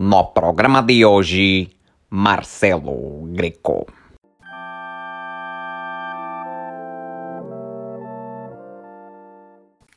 No programa de hoje, Marcelo Greco.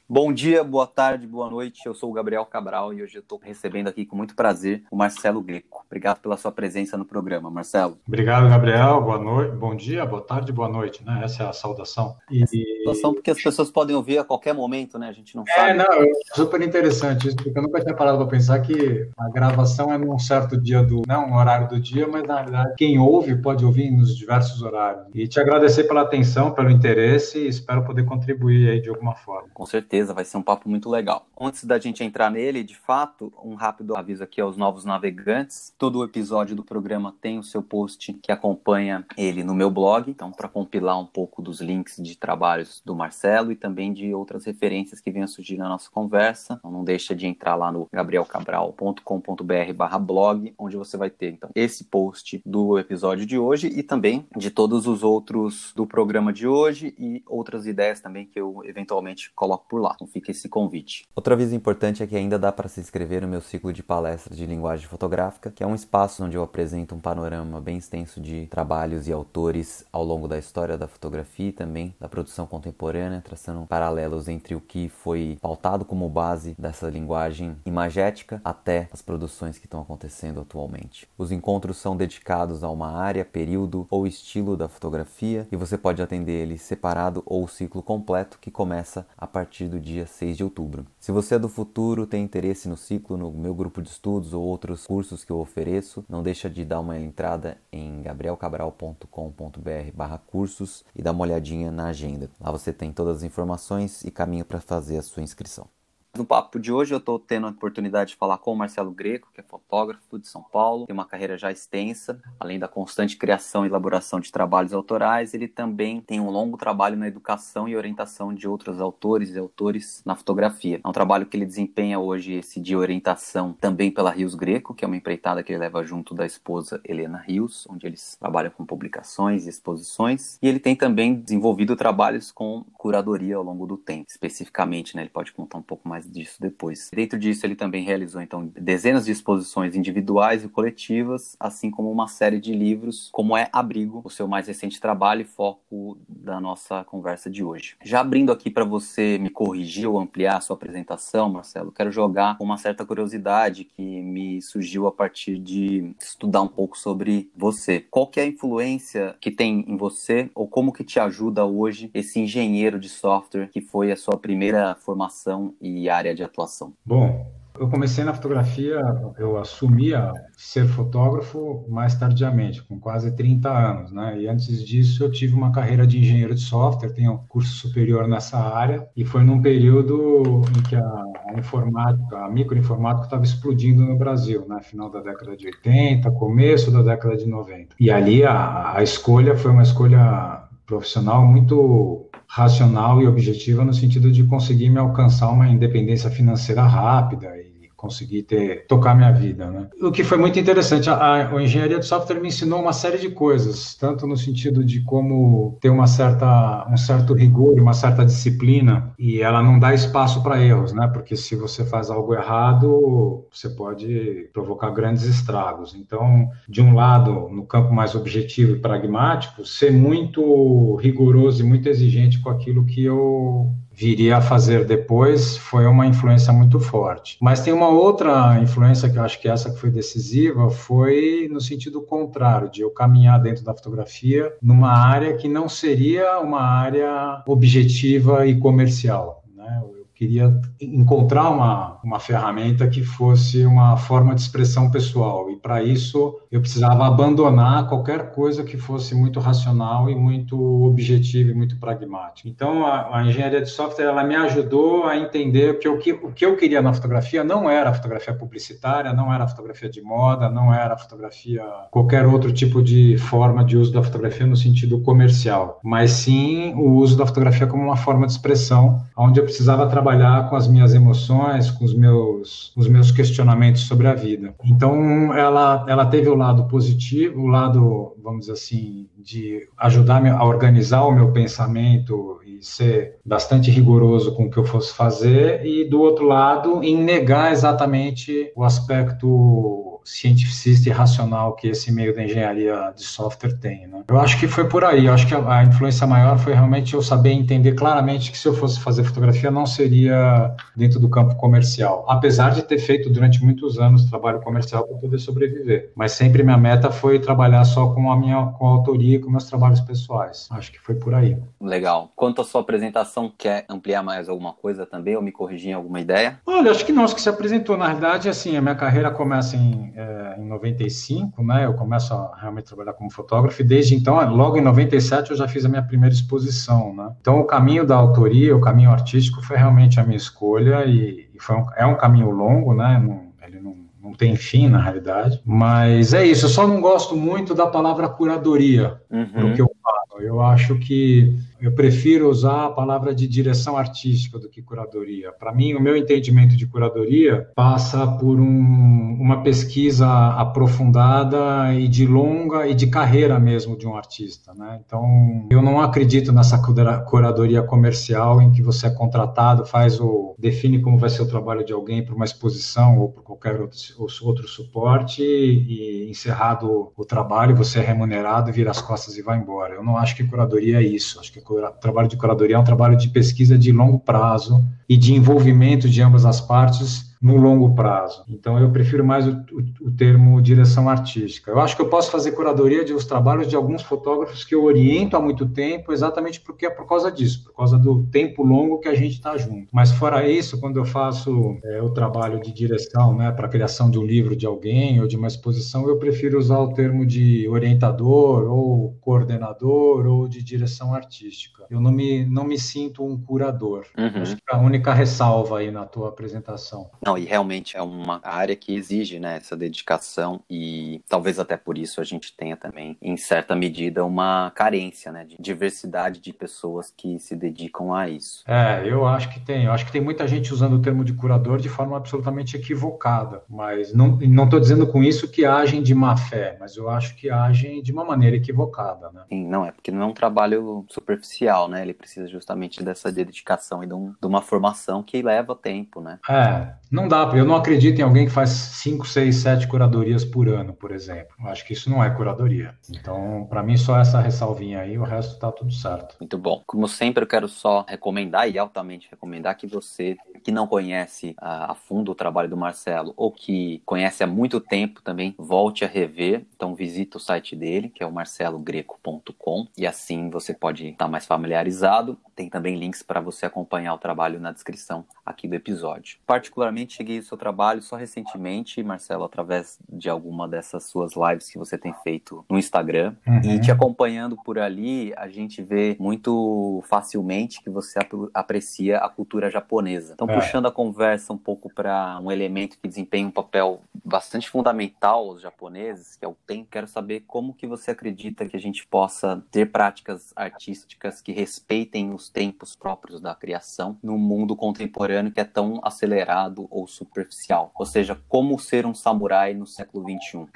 Bom dia, boa tarde, boa noite. Eu sou o Gabriel Cabral e hoje eu estou recebendo aqui com muito prazer o Marcelo Greco. Obrigado pela sua presença no programa, Marcelo. Obrigado, Gabriel. Boa noite, bom dia, boa tarde, boa noite, né? Essa é a saudação. E... Saudação porque as pessoas podem ouvir a qualquer momento, né? A gente não é, sabe. É, não, é super interessante isso, porque eu nunca tinha parado para pensar que a gravação é num certo dia do, não um horário do dia, mas na verdade quem ouve pode ouvir nos diversos horários. E te agradecer pela atenção, pelo interesse e espero poder contribuir aí de alguma forma. Com certeza certeza vai ser um papo muito legal. Antes da gente entrar nele, de fato, um rápido aviso aqui aos novos navegantes. Todo episódio do programa tem o seu post que acompanha ele no meu blog, então para compilar um pouco dos links de trabalhos do Marcelo e também de outras referências que venham surgir na nossa conversa. Então não deixa de entrar lá no gabrielcabral.com.br/blog, onde você vai ter então esse post do episódio de hoje e também de todos os outros do programa de hoje e outras ideias também que eu eventualmente coloco por lá. Então fica esse convite. Outra aviso importante é que ainda dá para se inscrever no meu ciclo de palestras de linguagem fotográfica, que é um espaço onde eu apresento um panorama bem extenso de trabalhos e autores ao longo da história da fotografia e também da produção contemporânea, traçando paralelos entre o que foi pautado como base dessa linguagem imagética até as produções que estão acontecendo atualmente. Os encontros são dedicados a uma área, período ou estilo da fotografia e você pode atender ele separado ou o ciclo completo que começa a partir do dia 6 de outubro. Se você é do futuro, tem interesse no ciclo, no meu grupo de estudos ou outros cursos que eu ofereço, não deixa de dar uma entrada em gabrielcabral.com.br/cursos e dar uma olhadinha na agenda. Lá você tem todas as informações e caminho para fazer a sua inscrição. No papo de hoje eu estou tendo a oportunidade de falar com o Marcelo Greco, que é fotógrafo de São Paulo, tem uma carreira já extensa, além da constante criação e elaboração de trabalhos autorais, ele também tem um longo trabalho na educação e orientação de outros autores e autores na fotografia. É um trabalho que ele desempenha hoje esse de orientação também pela Rios Greco, que é uma empreitada que ele leva junto da esposa Helena Rios, onde eles trabalham com publicações e exposições, e ele tem também desenvolvido trabalhos com curadoria ao longo do tempo, especificamente, né? Ele pode contar um pouco mais mais disso depois. Dentro disso, ele também realizou então dezenas de exposições individuais e coletivas, assim como uma série de livros, como é Abrigo, o seu mais recente trabalho e foco da nossa conversa de hoje. Já abrindo aqui para você me corrigir ou ampliar a sua apresentação, Marcelo, quero jogar uma certa curiosidade que me surgiu a partir de estudar um pouco sobre você. Qual que é a influência que tem em você ou como que te ajuda hoje esse engenheiro de software que foi a sua primeira formação e área de atuação? Bom, eu comecei na fotografia, eu assumi a ser fotógrafo mais tardiamente, com quase 30 anos, né? E antes disso eu tive uma carreira de engenheiro de software, tenho curso superior nessa área, e foi num período em que a, a informática, a microinformática estava explodindo no Brasil, né? Final da década de 80, começo da década de 90. E ali a, a escolha foi uma escolha profissional muito racional e objetiva no sentido de conseguir me alcançar uma independência financeira rápida e conseguir ter tocar minha vida, né? O que foi muito interessante, a, a, engenharia de software me ensinou uma série de coisas, tanto no sentido de como ter uma certa um certo rigor, uma certa disciplina e ela não dá espaço para erros, né? Porque se você faz algo errado, você pode provocar grandes estragos. Então, de um lado, no campo mais objetivo e pragmático, ser muito rigoroso e muito exigente com aquilo que eu viria a fazer depois foi uma influência muito forte. Mas tem uma outra influência que eu acho que essa que foi decisiva, foi no sentido contrário, de eu caminhar dentro da fotografia numa área que não seria uma área objetiva e comercial. Né? queria encontrar uma, uma ferramenta que fosse uma forma de expressão pessoal. E para isso eu precisava abandonar qualquer coisa que fosse muito racional e muito objetiva e muito pragmática. Então a, a engenharia de software ela me ajudou a entender que o, que o que eu queria na fotografia não era a fotografia publicitária, não era a fotografia de moda, não era a fotografia qualquer outro tipo de forma de uso da fotografia no sentido comercial, mas sim o uso da fotografia como uma forma de expressão, onde eu precisava trabalhar com as minhas emoções, com os meus, os meus questionamentos sobre a vida. Então, ela, ela teve o lado positivo, o lado, vamos dizer assim, de ajudar a organizar o meu pensamento e ser bastante rigoroso com o que eu fosse fazer, e do outro lado, em negar exatamente o aspecto cientificista e racional que esse meio da engenharia de software tem. Né? Eu acho que foi por aí. Eu acho que a, a, influência maior foi realmente eu saber entender claramente que se eu fosse fazer fotografia não seria dentro do campo comercial, apesar de ter feito durante muitos anos trabalho comercial para poder sobreviver. Mas sempre minha meta foi trabalhar só com a minha com a autoria e com meus trabalhos pessoais. Acho que foi por aí. Legal. Quanto à sua apresentação, quer ampliar mais alguma coisa também ou me corrigir em alguma ideia? Olha, acho que não, acho que se apresentou. Na realidade, assim, a minha carreira começa em, é, em 95, né? Eu começo a realmente trabalhar como fotógrafo e desde então, logo em 97, eu já fiz a minha primeira exposição, né? Então, o caminho da autoria, o caminho artístico foi realmente a minha escolha e, e foi um, é um caminho longo, né? Não, ele não não tem fim na realidade. Mas é isso, eu só não gosto muito da palavra curadoria, uhum. porque eu falo. Eu acho que eu prefiro usar a palavra de direção artística do que curadoria. Para mim, o meu entendimento de curadoria passa por um, uma pesquisa aprofundada e de longa e de carreira mesmo de um artista. Né? Então, eu não acredito nessa curadoria comercial em que você é contratado, faz o define como vai ser o trabalho de alguém para uma exposição ou por qualquer outro, outro suporte e encerrado o trabalho, você é remunerado, vira as costas e vai embora. Eu não acho que curadoria é isso. Acho que trabalho de curadoria é um trabalho de pesquisa de longo prazo e de envolvimento de ambas as partes no longo prazo. Então, eu prefiro mais o, o, o, termo direção artística. Eu acho que eu posso fazer curadoria de os trabalhos de alguns fotógrafos que eu oriento há muito tempo, exatamente porque é por causa disso, por causa do tempo longo que a gente está junto. Mas fora isso, quando eu faço é, o trabalho de direção, né, para a criação de um livro de alguém ou de uma exposição, eu prefiro usar o termo de orientador ou coordenador ou de direção artística. Eu não me, não me sinto um curador. Uhum. Acho que é a única ressalva aí na tua apresentação. Não, não, e realmente é uma área que exige né, essa dedicação e talvez até por isso a gente tenha também, em certa medida, uma carência né, de diversidade de pessoas que se dedicam a isso. É, eu acho que tem. Eu acho que tem muita gente usando o termo de curador de forma absolutamente equivocada, mas não estou dizendo com isso que agem de má fé, mas eu acho que agem de uma maneira equivocada. Né? Sim, não, é porque não é um trabalho superficial, né? Ele precisa justamente dessa dedicação e de, um, de uma formação que leva tempo, né? É, não dá, eu não acredito em alguém que faz 5, 6, 7 curadorias por ano, por exemplo. Eu acho que isso não é curadoria. Então, para mim, só essa ressalvinha aí, o resto tá tudo certo. Muito bom. Como sempre, eu quero só recomendar e altamente recomendar que você que não conhece a, a fundo o trabalho do Marcelo ou que conhece há muito tempo também, volte a rever. Então, visita o site dele, que é o marcelogreco.com, e assim você pode estar mais familiarizado. Tem também links para você acompanhar o trabalho na descrição aqui do episódio. Particularmente, cheguei ao seu trabalho só recentemente, Marcelo, através de alguma dessas suas lives que você tem feito no Instagram. Uhum. E te acompanhando por ali, a gente vê muito facilmente que você aprecia a cultura japonesa. Então, é. puxando a conversa um pouco para um elemento que desempenha um papel bastante fundamental aos japoneses, que é o tempo, quero saber como que você acredita que a gente possa ter práticas artísticas que respeitem os tempos próprios da criação no mundo contemporâneo que é tão acelerado ou superficial? Ou seja, como ser um samurai no século XXI?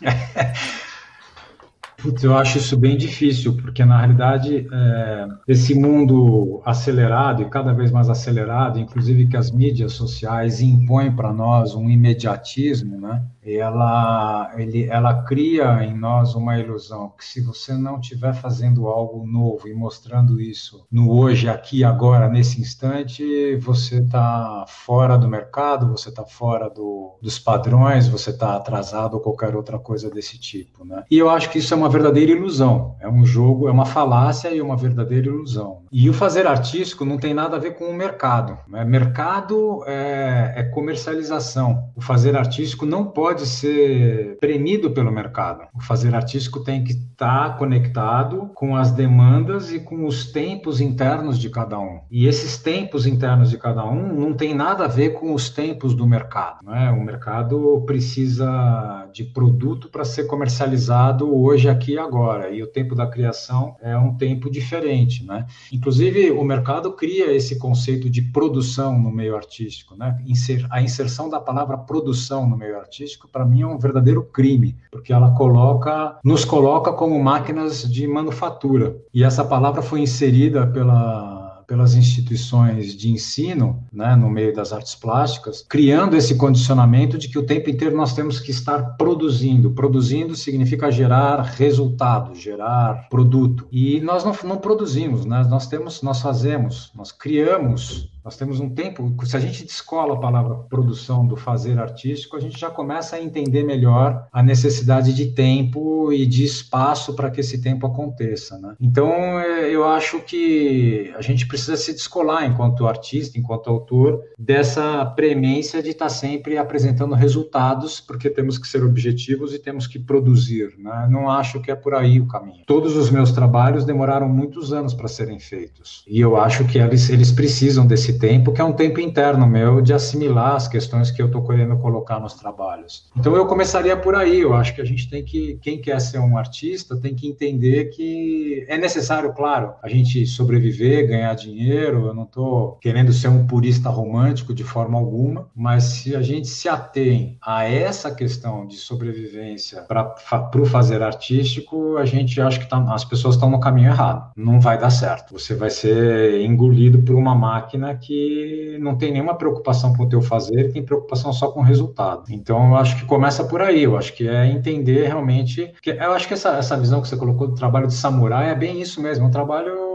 Putz, eu acho isso bem difícil, porque na realidade é, esse mundo acelerado e cada vez mais acelerado, inclusive que as mídias sociais impõem para nós um imediatismo, né? ela, ele, ela cria em nós uma ilusão que se você não estiver fazendo algo novo e mostrando isso no hoje, aqui, agora, nesse instante, você está fora do mercado, você está fora do, dos padrões, você está atrasado ou qualquer outra coisa desse tipo. Né? E eu acho que isso é uma verdadeira ilusão, é um jogo, é uma falácia e uma verdadeira ilusão. E o fazer artístico não tem nada a ver com o mercado. Né? Mercado é, é comercialização. O fazer artístico não pode ser premido pelo mercado. O fazer artístico tem que estar conectado com as demandas e com os tempos internos de cada um. E esses tempos internos de cada um não tem nada a ver com os tempos do mercado. Né? O mercado precisa de produto para ser comercializado hoje, aqui e agora. E o tempo da criação é um tempo diferente. Né? Inclusive, o mercado cria esse conceito de produção no meio artístico. Né? A inserção da palavra produção no meio artístico para mim é um verdadeiro crime, porque ela coloca, nos coloca como máquinas de manufatura. E essa palavra foi inserida pela pelas instituições de ensino, né, no meio das artes plásticas, criando esse condicionamento de que o tempo inteiro nós temos que estar produzindo. Produzindo significa gerar resultado, gerar produto. E nós não, não produzimos, né? nós temos, nós fazemos, nós criamos nós temos um tempo, se a gente descola a palavra produção do fazer artístico, a gente já começa a entender melhor a necessidade de tempo e de espaço para que esse tempo aconteça. Né? Então, é, eu acho que a gente precisa se descolar enquanto artista, enquanto autor, dessa premência de estar sempre apresentando resultados, porque temos que ser objetivos e temos que produzir. Né? Não acho que é por aí o caminho. Todos os meus trabalhos demoraram muitos anos para serem feitos. E eu acho que eles, eles precisam desse tempo, que é um tempo interno meu de assimilar as questões que eu estou querendo colocar nos trabalhos. Então eu começaria por aí. Eu acho que a gente tem que, quem quer ser um artista, tem que entender que é necessário, claro, a gente sobreviver, ganhar dinheiro. Eu não estou querendo ser um purista romântico de forma alguma, mas se a gente se atém a essa questão de sobrevivência para o fazer artístico, a gente acha que tá, as pessoas estão no caminho errado. Não vai dar certo. Você vai ser engolido por uma máquina que não tem nenhuma preocupação com o teu fazer, tem preocupação só com o resultado. Então, eu acho que começa por aí. Eu acho que é entender realmente. Que eu acho que essa, essa visão que você colocou do trabalho de samurai é bem isso mesmo. Um trabalho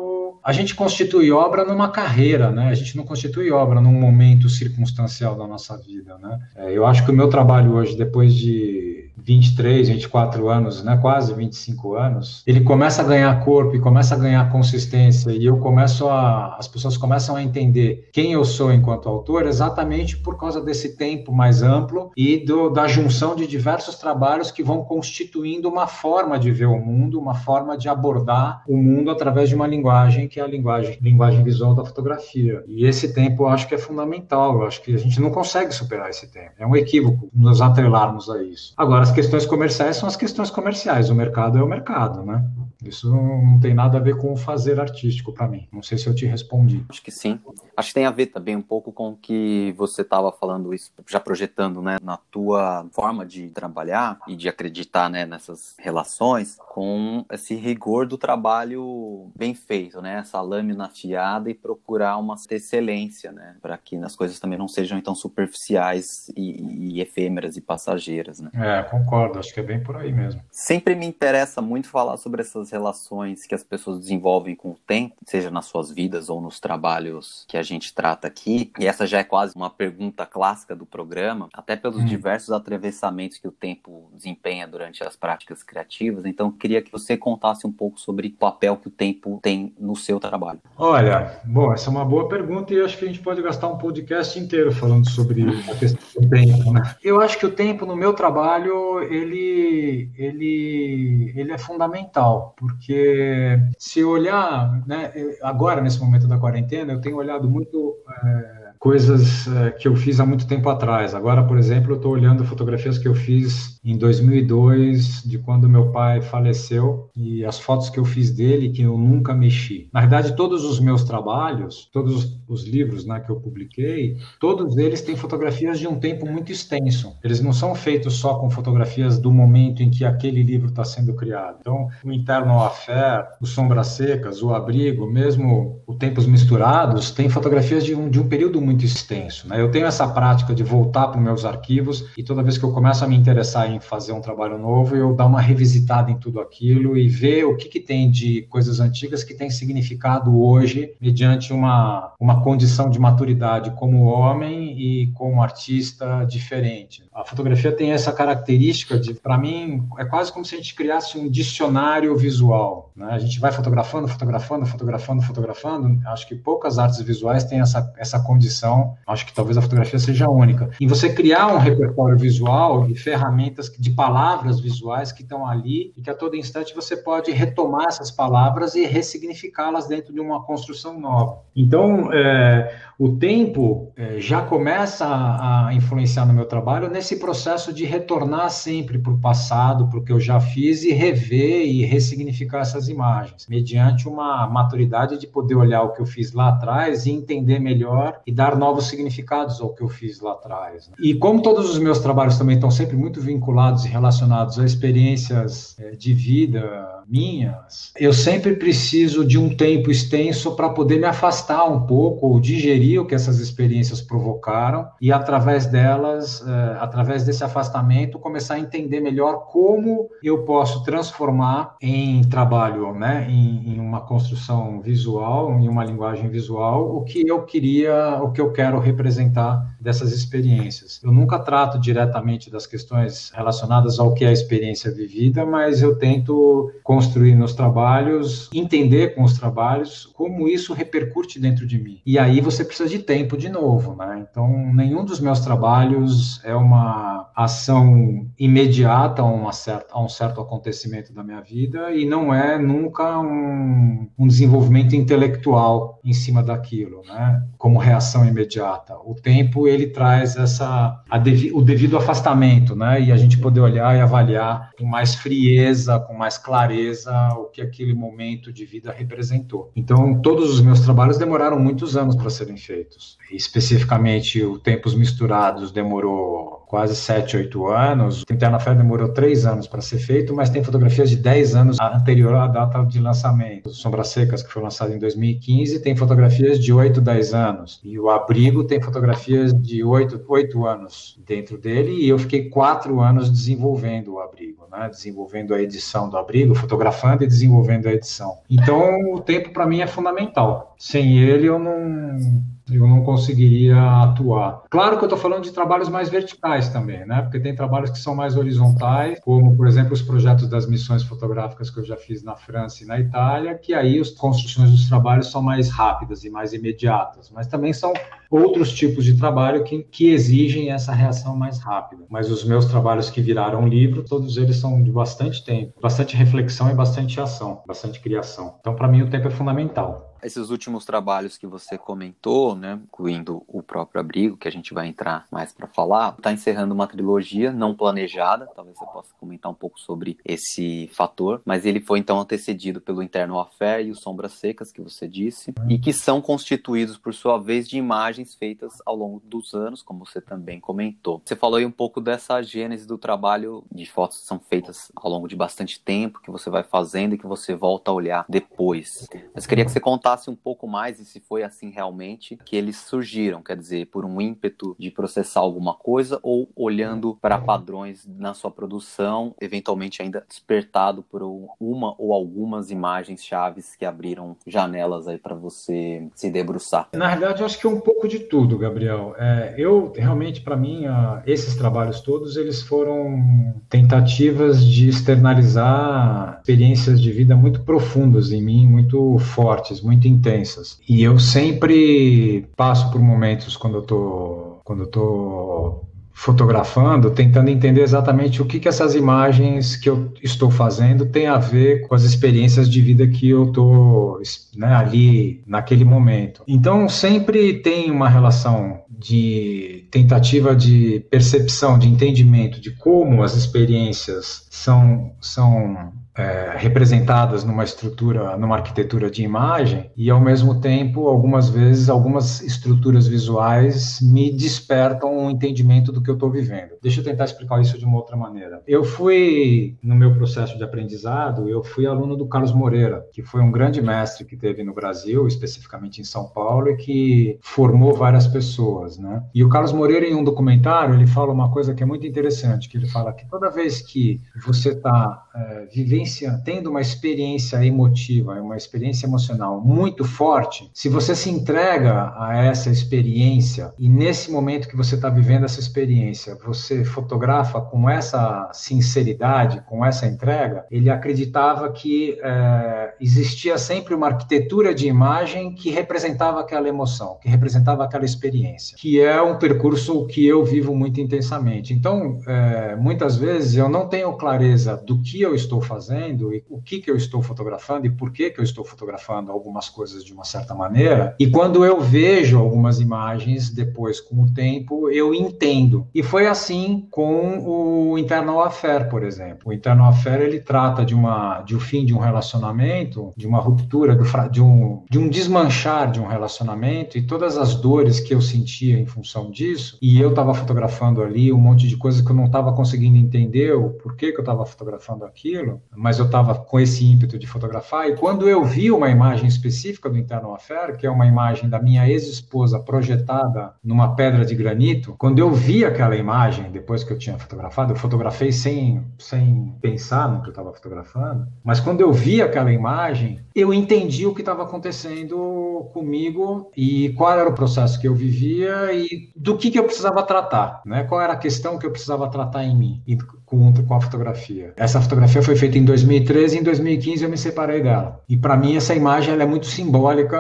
a gente constitui obra numa carreira, né? A gente não constitui obra num momento circunstancial da nossa vida, né? É, eu acho que o meu trabalho hoje, depois de 23, 24 anos, né, quase 25 anos, ele começa a ganhar corpo e começa a ganhar consistência e eu começo a as pessoas começam a entender quem eu sou enquanto autor exatamente por causa desse tempo mais amplo e do, da junção de diversos trabalhos que vão constituindo uma forma de ver o mundo, uma forma de abordar o mundo através de uma linguagem que é a linguagem linguagem visual da fotografia. E esse tempo eu acho que é fundamental, eu acho que a gente não consegue superar esse tempo. É um equívoco nos atrelarmos a isso. Agora as questões comerciais são as questões comerciais, o mercado é o mercado, né? Isso não tem nada a ver com o fazer artístico para mim. Não sei se eu te respondi. Acho que sim. Acho que tem a ver também um pouco com o que você estava falando isso, já projetando, né, na tua forma de trabalhar e de acreditar, né, nessas relações, com esse rigor do trabalho bem feito, né, essa lâmina afiada e procurar uma excelência, né, para que as coisas também não sejam tão superficiais e, e efêmeras e passageiras, né. É, concordo. Acho que é bem por aí mesmo. Sempre me interessa muito falar sobre essas relações que as pessoas desenvolvem com o tempo, seja nas suas vidas ou nos trabalhos que a gente trata aqui. E essa já é quase uma pergunta clássica do programa, até pelos hum. diversos atravessamentos que o tempo desempenha durante as práticas criativas. Então, queria que você contasse um pouco sobre o papel que o tempo tem no seu trabalho. Olha, bom, essa é uma boa pergunta e acho que a gente pode gastar um podcast inteiro falando sobre a questão do tempo, né? Eu acho que o tempo no meu trabalho, ele, ele, ele é fundamental porque se olhar, né, agora nesse momento da quarentena, eu tenho olhado muito é, coisas é, que eu fiz há muito tempo atrás. Agora, por exemplo, eu estou olhando fotografias que eu fiz em 2002, de quando meu pai faleceu, e as fotos que eu fiz dele que eu nunca mexi. Na verdade, todos os meus trabalhos, todos os livros né, que eu publiquei, todos eles têm fotografias de um tempo muito extenso. Eles não são feitos só com fotografias do momento em que aquele livro está sendo criado. Então, o Interno Affair, o Sombras Secas, o Abrigo, mesmo o Tempos Misturados, tem fotografias de um, de um período muito muito extenso. Né? Eu tenho essa prática de voltar para os meus arquivos e toda vez que eu começo a me interessar em fazer um trabalho novo, eu dar uma revisitada em tudo aquilo e ver o que, que tem de coisas antigas que tem significado hoje, mediante uma, uma condição de maturidade como homem e como artista diferente. A fotografia tem essa característica de, para mim, é quase como se a gente criasse um dicionário visual. Né? A gente vai fotografando, fotografando, fotografando, fotografando. Acho que poucas artes visuais têm essa, essa condição acho que talvez a fotografia seja única. Em você criar um repertório visual de ferramentas, de palavras visuais que estão ali e que a todo instante você pode retomar essas palavras e ressignificá-las dentro de uma construção nova. Então, é, o tempo é, já começa a, a, influenciar no meu trabalho nesse processo de retornar sempre para o passado, para o que eu já fiz e rever e ressignificar essas imagens, mediante uma maturidade de poder olhar o que eu fiz lá atrás e entender melhor e dar novos significados ao que eu fiz lá atrás. Né? E como todos os meus trabalhos também estão sempre muito vinculados e relacionados a experiências é, de vida minhas, eu sempre preciso de um tempo extenso para poder me afastar um pouco ou digerir o que essas experiências provocaram e através delas, é, através desse afastamento, começar a entender melhor como eu posso transformar em trabalho, né, em, em uma construção visual, em uma linguagem visual, o que eu queria, o que eu quero representar dessas experiências. Eu nunca trato diretamente das questões relacionadas ao que é a experiência vivida, mas eu tento construir nos trabalhos, entender com os trabalhos como isso repercute dentro de mim. E aí você precisa de tempo de novo, né? Então, nenhum dos meus trabalhos é uma ação imediata a, uma certa, a um certo acontecimento da minha vida e não é nunca um, um desenvolvimento intelectual em cima daquilo, né? Como reação imediata. O tempo ele traz essa devi, o devido afastamento, né? E a gente poder olhar e avaliar com mais frieza, com mais clareza o que aquele momento de vida representou. Então, todos os meus trabalhos demoraram muitos anos para serem feitos. Especificamente, o Tempos Misturados demorou quase 7, 8 anos. O Interna Fé demorou 3 anos para ser feito, mas tem fotografias de 10 anos anterior à data de lançamento. Sombras Secas, que foi lançado em 2015, tem fotografias de 8, 10 anos. E o Abrigo tem fotografias de 8, 8 anos dentro dele, e eu fiquei 4 anos desenvolvendo o Abrigo, né? desenvolvendo a edição do Abrigo, fotografando e desenvolvendo a edição. Então, o tempo para mim é fundamental. Sem ele, eu não eu não conseguiria atuar. Claro que eu estou falando de trabalhos mais verticais também, né? Porque tem trabalhos que são mais horizontais, como, por exemplo, os projetos das missões fotográficas que eu já fiz na França e na Itália, que aí as construções dos trabalhos são mais rápidas e mais imediatas, mas também são outros tipos de trabalho que, que exigem essa reação mais rápida. Mas os meus trabalhos que viraram livro, todos eles são de bastante tempo, bastante reflexão e bastante ação, bastante criação. Então, para mim, o tempo é fundamental esses últimos trabalhos que você comentou, né, incluindo o próprio abrigo, que a gente vai entrar mais para falar, está encerrando uma trilogia não planejada, talvez você possa comentar um pouco sobre esse fator, mas ele foi então antecedido pelo Interno Affair e o Sombras Secas, que você disse, e que são constituídos, por sua vez, de imagens feitas ao longo dos anos, como você também comentou. Você falou aí um pouco dessa gênese do trabalho de fotos que são feitas ao longo de bastante tempo, que você vai fazendo e que você volta a olhar depois. Mas queria que você contasse contasse um pouco mais e se foi assim realmente que eles surgiram, quer dizer, por um ímpeto de processar alguma coisa ou olhando para padrões na sua produção, eventualmente ainda despertado por uma ou algumas imagens chaves que abriram janelas aí para você se debruçar. Na verdade, eu acho que é um pouco de tudo, Gabriel. É, eu realmente, para mim, esses trabalhos todos eles foram tentativas de externalizar experiências de vida muito profundas em mim, muito fortes, muito muito intensas. E eu sempre passo por momentos quando eu tô, quando eu tô fotografando, tentando entender exatamente o que, que essas imagens que eu estou fazendo têm a ver com as experiências de vida que eu estou né, ali naquele momento. Então, sempre tem uma relação de tentativa de percepção, de entendimento de como as experiências são, são é, representadas numa estrutura, numa arquitetura de imagem, e ao mesmo tempo, algumas vezes, algumas estruturas visuais me despertam um entendimento do que eu estou vivendo. Deixa eu tentar explicar isso de uma outra maneira. Eu fui, no meu processo de aprendizado, eu fui aluno do Carlos Moreira, que foi um grande mestre que teve no Brasil, especificamente em São Paulo, e que formou várias pessoas, né? E o Carlos Moreira, em um documentário, ele fala uma coisa que é muito interessante, que ele fala que toda vez que você está é, vivendo experiência, tendo uma experiência emotiva, uma experiência emocional muito forte, se você se entrega a essa experiência e nesse momento que você está vivendo essa experiência, você fotografa com essa sinceridade, com essa entrega, ele acreditava que é, existia sempre uma arquitetura de imagem que representava aquela emoção, que representava aquela experiência, que é um percurso que eu vivo muito intensamente. Então, é, muitas vezes eu não tenho clareza do que eu estou fazendo fazendo e o que, que eu estou fotografando e por que, que eu estou fotografando algumas coisas de uma certa maneira. E quando eu vejo algumas imagens depois, com o tempo, eu entendo. E foi assim com o Internal Affair, por exemplo. O Internal Affair ele trata de uma de um fim de um relacionamento, de uma ruptura, de, um, de um desmanchar de um relacionamento e todas as dores que eu sentia em função disso. E eu estava fotografando ali um monte de coisas que eu não estava conseguindo entender o porquê que eu estava fotografando aquilo, mas eu estava com esse ímpeto de fotografar. E quando eu vi uma imagem específica do Internal Affair, que é uma imagem da minha ex-esposa projetada numa pedra de granito, quando eu vi aquela imagem, depois que eu tinha fotografado, eu fotografei sem, sem pensar no que eu estava fotografando, mas quando eu vi aquela imagem, eu entendi o que estava acontecendo comigo e qual era o processo que eu vivia e do que, que eu precisava tratar, né? qual era a questão que eu precisava tratar em mim e com, com a fotografia. Essa fotografia foi feita em 2013 e em 2015 eu me separei dela. E para mim essa imagem ela é muito simbólica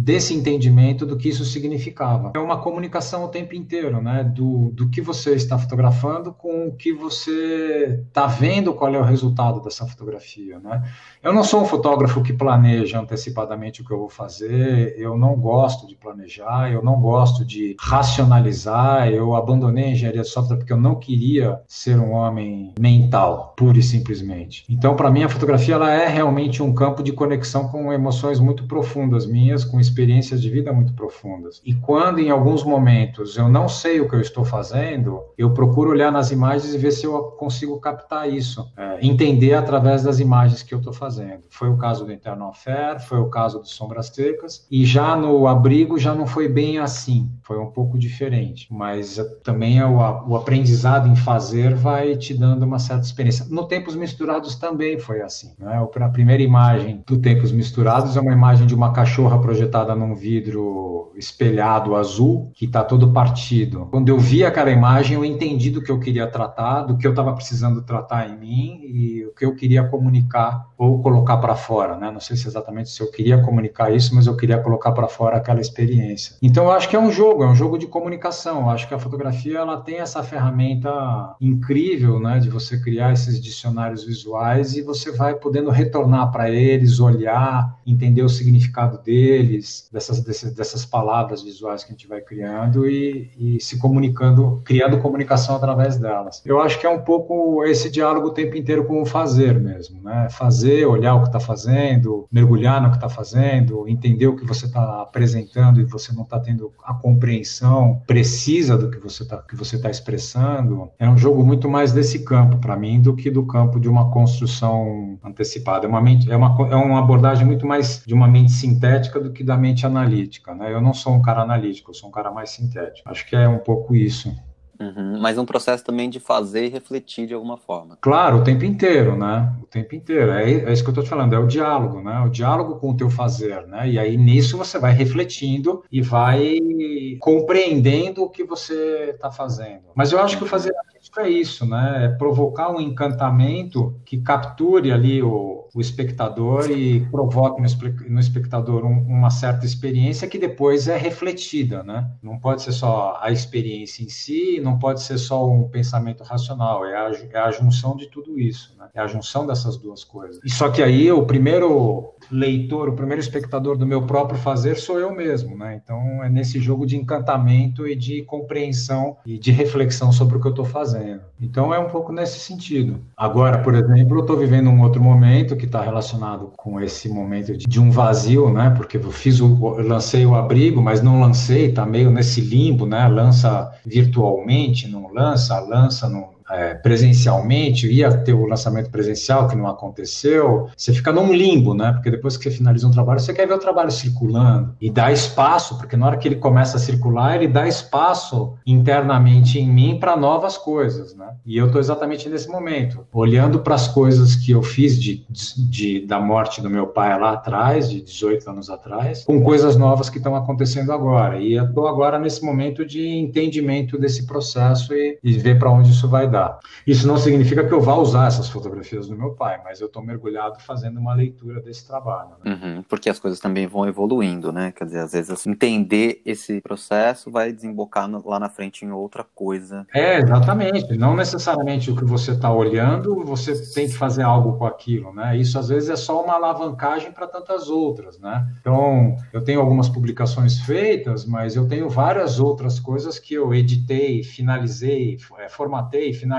desse entendimento do que isso significava. É uma comunicação o tempo inteiro, né? Do, do que você está fotografando com o que você está vendo, qual é o resultado dessa fotografia, né? Eu não sou um fotógrafo que planeja antecipadamente o que eu vou fazer, eu não gosto de planejar, eu não gosto de racionalizar, eu abandonei a engenharia de software porque eu não queria ser um homem mental, pura e simplesmente. Então, para mim, a fotografia ela é realmente um campo de conexão com emoções muito profundas minhas, com experiências de vida muito profundas. E quando em alguns momentos eu não sei o que eu estou fazendo, eu procuro olhar nas imagens e ver se eu consigo captar isso, é, entender através das imagens que eu estou fazendo. Foi o caso do Internal Fair, foi o caso do Sombras Secas, e já no abrigo já não foi bem assim, foi um pouco diferente, mas também é o, o aprendizado em fazer vai te dando uma certa experiência. No Tempos Misturados também foi assim, né? A primeira imagem do Tempos Misturados é uma imagem de uma cachorra projetada num vidro espelhado azul, que está todo partido. Quando eu vi aquela imagem, eu entendi do que eu queria tratar, do que eu estava precisando tratar em mim e o que eu queria comunicar ou colocar para fora, né? Não sei se exatamente se eu queria comunicar isso, mas eu queria colocar para fora aquela experiência. Então eu acho que é um jogo, é um jogo de comunicação. Eu acho que a fotografia ela tem essa ferramenta incrível, né, de você criar esses dicionários visuais e você vai podendo retornar para eles, olhar, entender o significado deles deles, dessas, dessas, dessas palavras visuais que a gente vai criando e, e, se comunicando, criando comunicação através delas. Eu acho que é um pouco esse diálogo o tempo inteiro com o fazer mesmo, né? Fazer, olhar o que está fazendo, mergulhar no que está fazendo, entender o que você está apresentando e você não está tendo a compreensão precisa do que você está que você tá expressando. É um jogo muito mais desse campo para mim do que do campo de uma construção antecipada. É uma, mente, é uma, é uma abordagem muito mais de uma mente sintética do que da analítica, né? Eu não sou um cara analítico, eu sou um cara mais sintético. Acho que é um pouco isso. Uhum, mas um processo também de fazer e refletir de alguma forma. Claro, o tempo inteiro, né? O tempo inteiro. É, é isso que eu estou te falando, é o diálogo, né? O diálogo com o teu fazer, né? E aí nisso você vai refletindo e vai compreendendo o que você está fazendo. Mas eu acho que o fazer é isso, né? É provocar um encantamento que capture ali o, o espectador e provoque no, no espectador um, uma certa experiência que depois é refletida, né? Não pode ser só a experiência em si, não pode ser só um pensamento racional, é a, é a junção de tudo isso, né? É a junção dessas duas coisas. E só que aí o primeiro leitor, o primeiro espectador do meu próprio fazer sou eu mesmo, né? Então é nesse jogo de encantamento e de compreensão e de reflexão sobre o que eu estou fazendo. Então é um pouco nesse sentido. Agora, por exemplo, eu estou vivendo um outro momento que está relacionado com esse momento de, de, um vazio, né? Porque eu fiz o, eu lancei o abrigo, mas não lancei, está meio nesse limbo, né? Lança virtualmente, não lança, lança, não é, presencialmente, ia ter o lançamento presencial, que não aconteceu, você fica num limbo, né? Porque depois que você finaliza um trabalho, você quer ver o trabalho circulando e dá espaço, porque na hora que ele começa a circular, ele dá espaço internamente em mim para novas coisas, né? E eu estou exatamente nesse momento, olhando para as coisas que eu fiz de, de, da morte do meu pai lá atrás, de 18 anos atrás, com coisas novas que estão acontecendo agora. E eu estou agora nesse momento de entendimento desse processo e, e ver para onde isso vai dar. Melhorar. Isso não significa que eu vá usar essas fotografias do meu pai, mas eu estou mergulhado fazendo uma leitura desse trabalho. Né? Uhum, porque as coisas também vão evoluindo, né? Quer dizer, às vezes assim, entender esse processo vai desembocar lá na frente em outra coisa. É, exatamente. Não necessariamente o que você está olhando, você tem que fazer algo com aquilo, né? Isso às vezes é só uma alavancagem para tantas outras, né? Então, eu tenho algumas publicações feitas, mas eu tenho várias outras coisas que eu editei, finalizei, é, formatei, finalizei,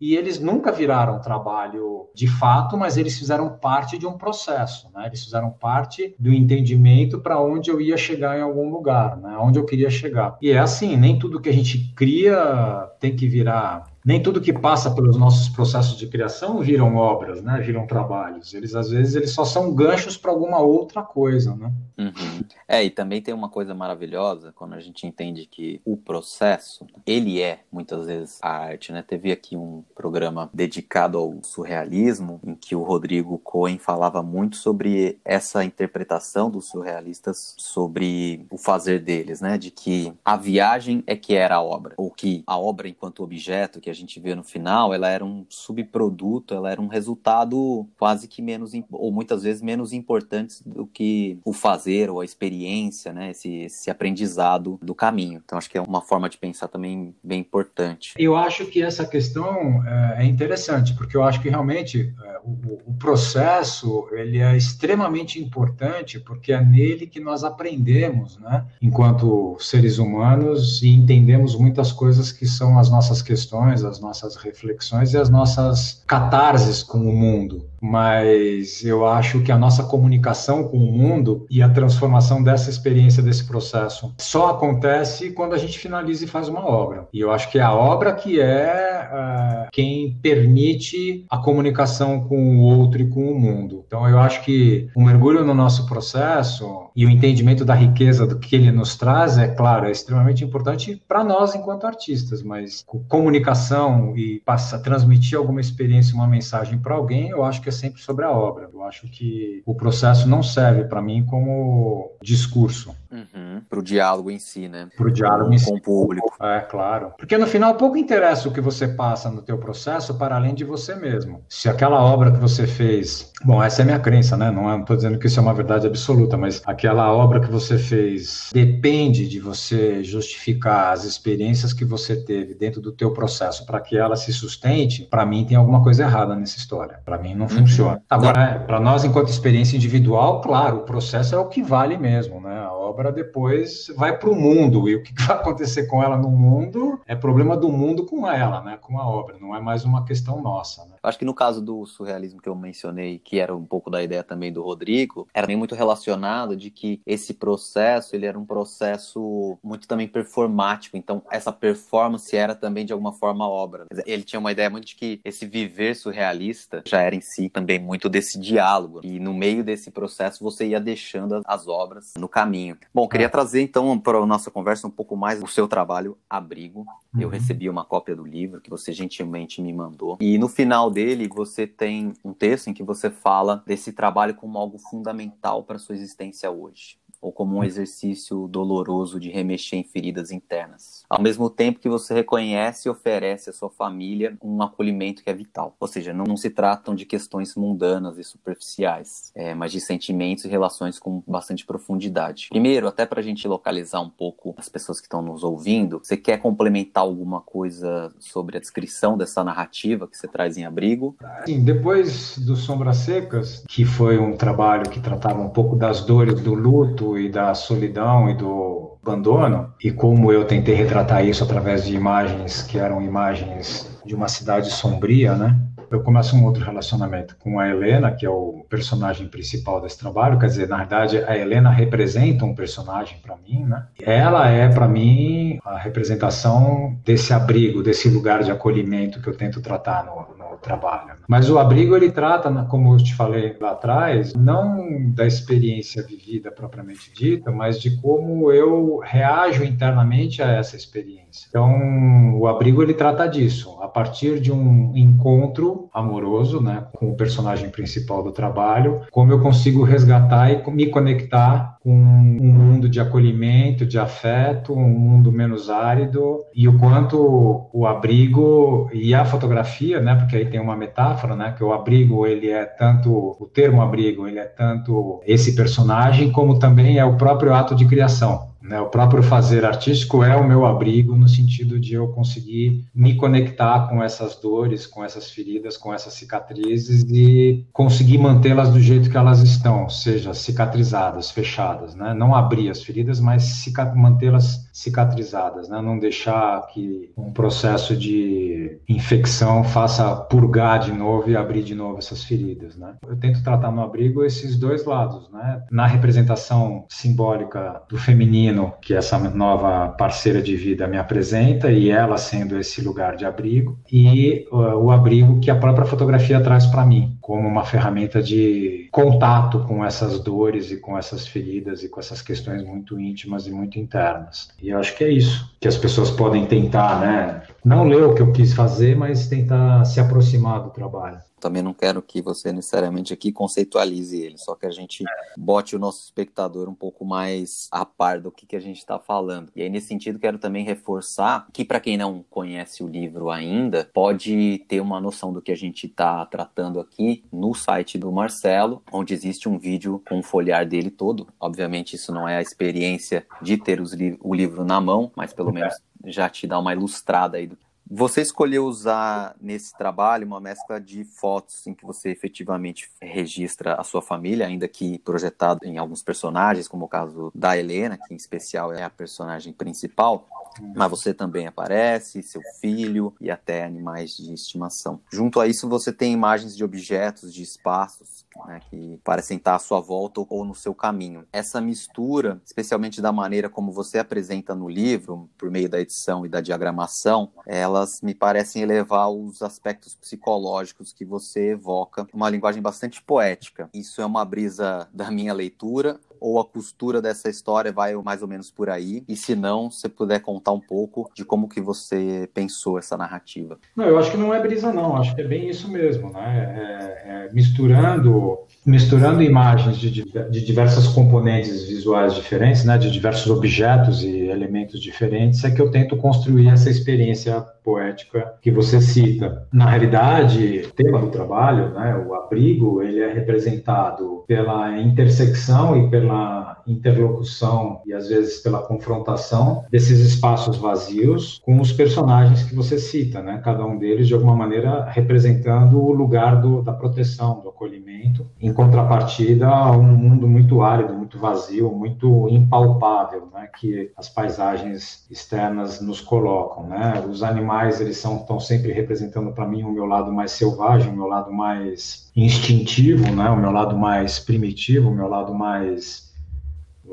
e eles nunca viraram trabalho de fato, mas eles fizeram parte de um processo, né? Eles fizeram parte do entendimento para onde eu ia chegar em algum lugar, né? Onde eu queria chegar. E é assim, nem tudo que a gente cria tem que virar nem tudo que passa pelos nossos processos de criação viram obras, né? Viram trabalhos. Eles às vezes eles só são ganchos para alguma outra coisa, né? Uhum. É e também tem uma coisa maravilhosa quando a gente entende que o processo ele é muitas vezes a arte, né? Teve aqui um programa dedicado ao surrealismo em que o Rodrigo Cohen falava muito sobre essa interpretação dos surrealistas sobre o fazer deles, né? De que a viagem é que era a obra ou que a obra enquanto objeto que a gente vê no final, ela era um subproduto, ela era um resultado quase que menos, ou muitas vezes menos importante do que o fazer ou a experiência, né? Esse, esse aprendizado do caminho. Então, acho que é uma forma de pensar também bem importante. Eu acho que essa questão é, é interessante, porque eu acho que realmente é, o, o processo ele é extremamente importante, porque é nele que nós aprendemos, né? Enquanto seres humanos e entendemos muitas coisas que são as nossas questões, as nossas reflexões e as nossas catarses com o mundo mas eu acho que a nossa comunicação com o mundo e a transformação dessa experiência, desse processo, só acontece quando a gente finaliza e faz uma obra. E eu acho que é a obra que é uh, quem permite a comunicação com o outro e com o mundo. Então eu acho que o mergulho no nosso processo e o entendimento da riqueza do que ele nos traz, é claro, é extremamente importante para nós enquanto artistas, mas comunicação e passar, transmitir alguma experiência, uma mensagem para alguém, eu acho que é sempre sobre a obra. Eu acho que o processo não serve para mim como discurso. Uhum, para o diálogo em si, né? Para o diálogo em si. Com o público. É, claro. Porque no final pouco interessa o que você passa no teu processo para além de você mesmo. Se aquela obra que você fez... Bom, essa é a minha crença, né? Não estou dizendo que isso é uma verdade absoluta, mas aquela obra que você fez depende de você justificar as experiências que você teve dentro do teu processo para que ela se sustente, para mim tem alguma coisa errada nessa história. Para mim não funciona. Uhum. Agora, é, para nós enquanto experiência individual, claro, o processo é o que vale mesmo, né? A obra depois vai para o mundo e o que vai acontecer com ela no mundo é problema do mundo com ela, né? Com a obra, não é mais uma questão nossa. Né? Acho que no caso do surrealismo que eu mencionei, que era um pouco da ideia também do Rodrigo, era bem muito relacionado de que esse processo ele era um processo muito também performático. Então essa performance era também de alguma forma obra. Ele tinha uma ideia muito de que esse viver surrealista já era em si também muito desse diálogo e no meio desse processo você ia deixando as obras no caminho. Bom, queria é. trazer então para a nossa conversa um pouco mais o seu trabalho Abrigo. Uhum. Eu recebi uma cópia do livro que você gentilmente me mandou. E no final dele você tem um texto em que você fala desse trabalho como algo fundamental para sua existência hoje ou como um exercício doloroso de remexer em feridas internas. Ao mesmo tempo que você reconhece e oferece à sua família um acolhimento que é vital. Ou seja, não, não se tratam de questões mundanas e superficiais, é, mas de sentimentos e relações com bastante profundidade. Primeiro, até para a gente localizar um pouco as pessoas que estão nos ouvindo, você quer complementar alguma coisa sobre a descrição dessa narrativa que você traz em Abrigo? Sim, depois do Sombras Secas, que foi um trabalho que tratava um pouco das dores do luto, e da solidão e do abandono, e como eu tentei retratar isso através de imagens que eram imagens de uma cidade sombria, né? Eu começo um outro relacionamento com a Helena, que é o personagem principal desse trabalho. Quer dizer, na verdade, a Helena representa um personagem para mim, né? Ela é, para mim, a representação desse abrigo, desse lugar de acolhimento que eu tento tratar no, no trabalho. Mas o abrigo ele trata, como eu te falei lá atrás, não da experiência vivida propriamente dita, mas de como eu reajo internamente a essa experiência. Então, o abrigo ele trata disso, a partir de um encontro amoroso, né, com o personagem principal do trabalho, como eu consigo resgatar e me conectar com um mundo de acolhimento, de afeto, um mundo menos árido e o quanto o abrigo e a fotografia, né, porque aí tem uma metáfora, né, que o abrigo ele é tanto o termo abrigo, ele é tanto esse personagem como também é o próprio ato de criação. Né? O próprio fazer artístico é o meu abrigo no sentido de eu conseguir me conectar com essas dores, com essas feridas, com essas cicatrizes e conseguir mantê-las do jeito que elas estão, seja cicatrizadas, fechadas, né? Não abrir as feridas, mas mantê-las cicatrizadas, né? Não deixar que um processo de infecção faça purgar de novo e abrir de novo essas feridas, né? Eu tento tratar no abrigo esses dois lados, né? Na representação simbólica do feminino que essa nova parceira de vida me apresenta e ela sendo esse lugar de abrigo e uh, o abrigo que a própria fotografia traz para mim como uma ferramenta de contato com essas dores e com essas feridas e com essas questões muito íntimas e muito internas. E acho que é isso que as pessoas podem tentar, né? Não ler o que eu quis fazer, mas tentar se aproximar do trabalho também não quero que você necessariamente aqui conceitualize ele, só que a gente bote o nosso espectador um pouco mais a par do que, que a gente está falando. E aí, nesse sentido, quero também reforçar que, para quem não conhece o livro ainda, pode ter uma noção do que a gente está tratando aqui no site do Marcelo, onde existe um vídeo com o folhear dele todo. Obviamente, isso não é a experiência de ter li o livro na mão, mas pelo menos já te dá uma ilustrada aí do você escolheu usar nesse trabalho uma mescla de fotos em que você efetivamente registra a sua família, ainda que projetado em alguns personagens, como o caso da Helena, que em especial é a personagem principal, mas você também aparece, seu filho e até animais de estimação. Junto a isso, você tem imagens de objetos, de espaços né, que parecem estar à sua volta ou no seu caminho. Essa mistura, especialmente da maneira como você apresenta no livro, por meio da edição e da diagramação, elas me parecem elevar os aspectos psicológicos que você evoca, uma linguagem bastante poética. Isso é uma brisa da minha leitura, ou a costura dessa história vai mais ou menos por aí? E se não, se puder contar um pouco de como que você pensou essa narrativa. Não, eu acho que não é brisa não, acho que é bem isso mesmo, né? É, é, misturando, misturando imagens de, de diversas componentes visuais diferentes, né? De diversos objetos e elementos diferentes, é que eu tento construir essa experiência poética que você cita. Na realidade, o tema do trabalho, né, o abrigo, ele é representado pela intersecção e pela interlocução e às vezes pela confrontação desses espaços vazios com os personagens que você cita, né? Cada um deles de alguma maneira representando o lugar do, da proteção, do acolhimento, em contrapartida a um mundo muito árido, muito vazio, muito impalpável, né? Que as paisagens externas nos colocam, né? Os animais eles são estão sempre representando para mim o meu lado mais selvagem, o meu lado mais instintivo, né? O meu lado mais primitivo, o meu lado mais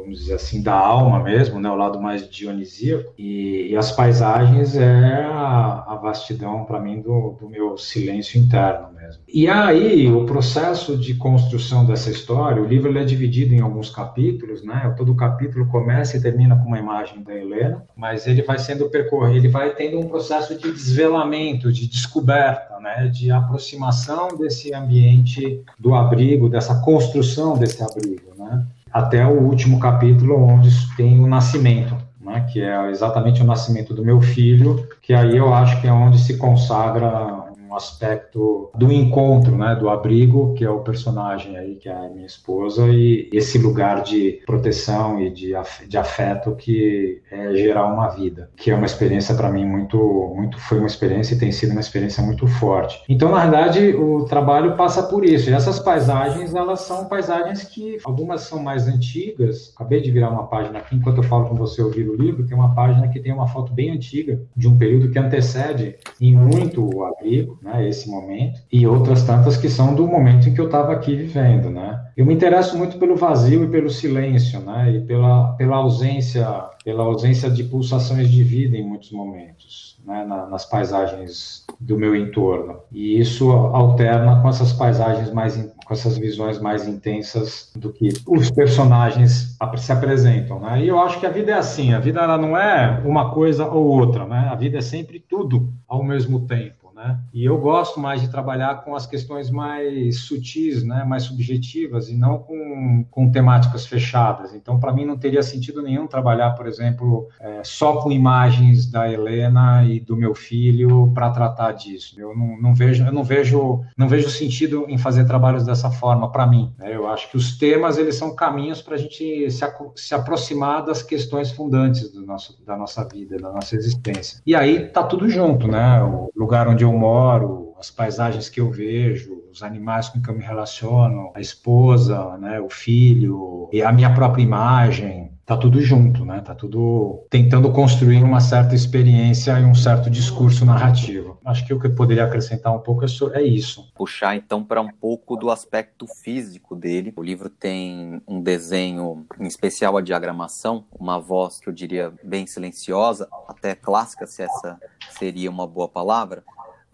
vamos dizer assim, da alma mesmo, né, o lado mais dionisíaco, e, e as paisagens é a, a vastidão, para mim, do, do, meu silêncio interno mesmo. E aí, o processo de construção dessa história, o livro é dividido em alguns capítulos, né, todo capítulo começa e termina com uma imagem da Helena, mas ele vai sendo percorrido, ele vai tendo um processo de desvelamento, de descoberta, né, de aproximação desse ambiente do abrigo, dessa construção desse abrigo, né, até o último capítulo, onde tem o nascimento, né, que é exatamente o nascimento do meu filho, que aí eu acho que é onde se consagra aspecto do encontro, né, do abrigo, que é o personagem aí, que é a minha esposa, e esse lugar de proteção e de, de afeto que é gerar uma vida, que é uma experiência para mim muito, muito, foi uma experiência e tem sido uma experiência muito forte. Então, na verdade, o trabalho passa por isso. E essas paisagens, elas são paisagens que algumas são mais antigas. Acabei de virar uma página aqui, enquanto eu falo com você ouvir o livro, tem uma página que tem uma foto bem antiga, de um período que antecede em muito o abrigo, né, esse momento, e outras tantas que são do momento em que eu estava aqui vivendo, né. Eu me interesso muito pelo vazio e pelo silêncio, né, e pela, pela ausência, pela ausência de pulsações de vida em muitos momentos, né, na, nas paisagens do meu entorno. E isso alterna com essas paisagens mais, com essas visões mais intensas do que os personagens se apresentam, né? E eu acho que a vida é assim, a vida ela não é uma coisa ou outra, né? A vida é sempre tudo ao mesmo tempo. Né? E eu gosto mais de trabalhar com as questões mais sutis, né? mais subjetivas, e não com, com temáticas fechadas. Então, para mim, não teria sentido nenhum trabalhar, por exemplo, é, só com imagens da Helena e do meu filho para tratar disso. Eu não, não, vejo, eu não vejo, não vejo sentido em fazer trabalhos dessa forma para mim. Né? Eu acho que os temas eles são caminhos para a gente se, se aproximar das questões fundantes do nosso, da nossa vida, da nossa existência. E aí tá tudo junto, né? O lugar onde eu moro, as paisagens que eu vejo, os animais com que eu me relaciono, a esposa, né, o filho, e a minha própria imagem, tá tudo junto, né? Tá tudo tentando construir uma certa experiência e um certo discurso narrativo. Acho que o que eu poderia acrescentar um pouco é, é isso. Puxar então para um pouco do aspecto físico dele. O livro tem um desenho, em especial a diagramação, uma voz que eu diria bem silenciosa, até clássica, se essa seria uma boa palavra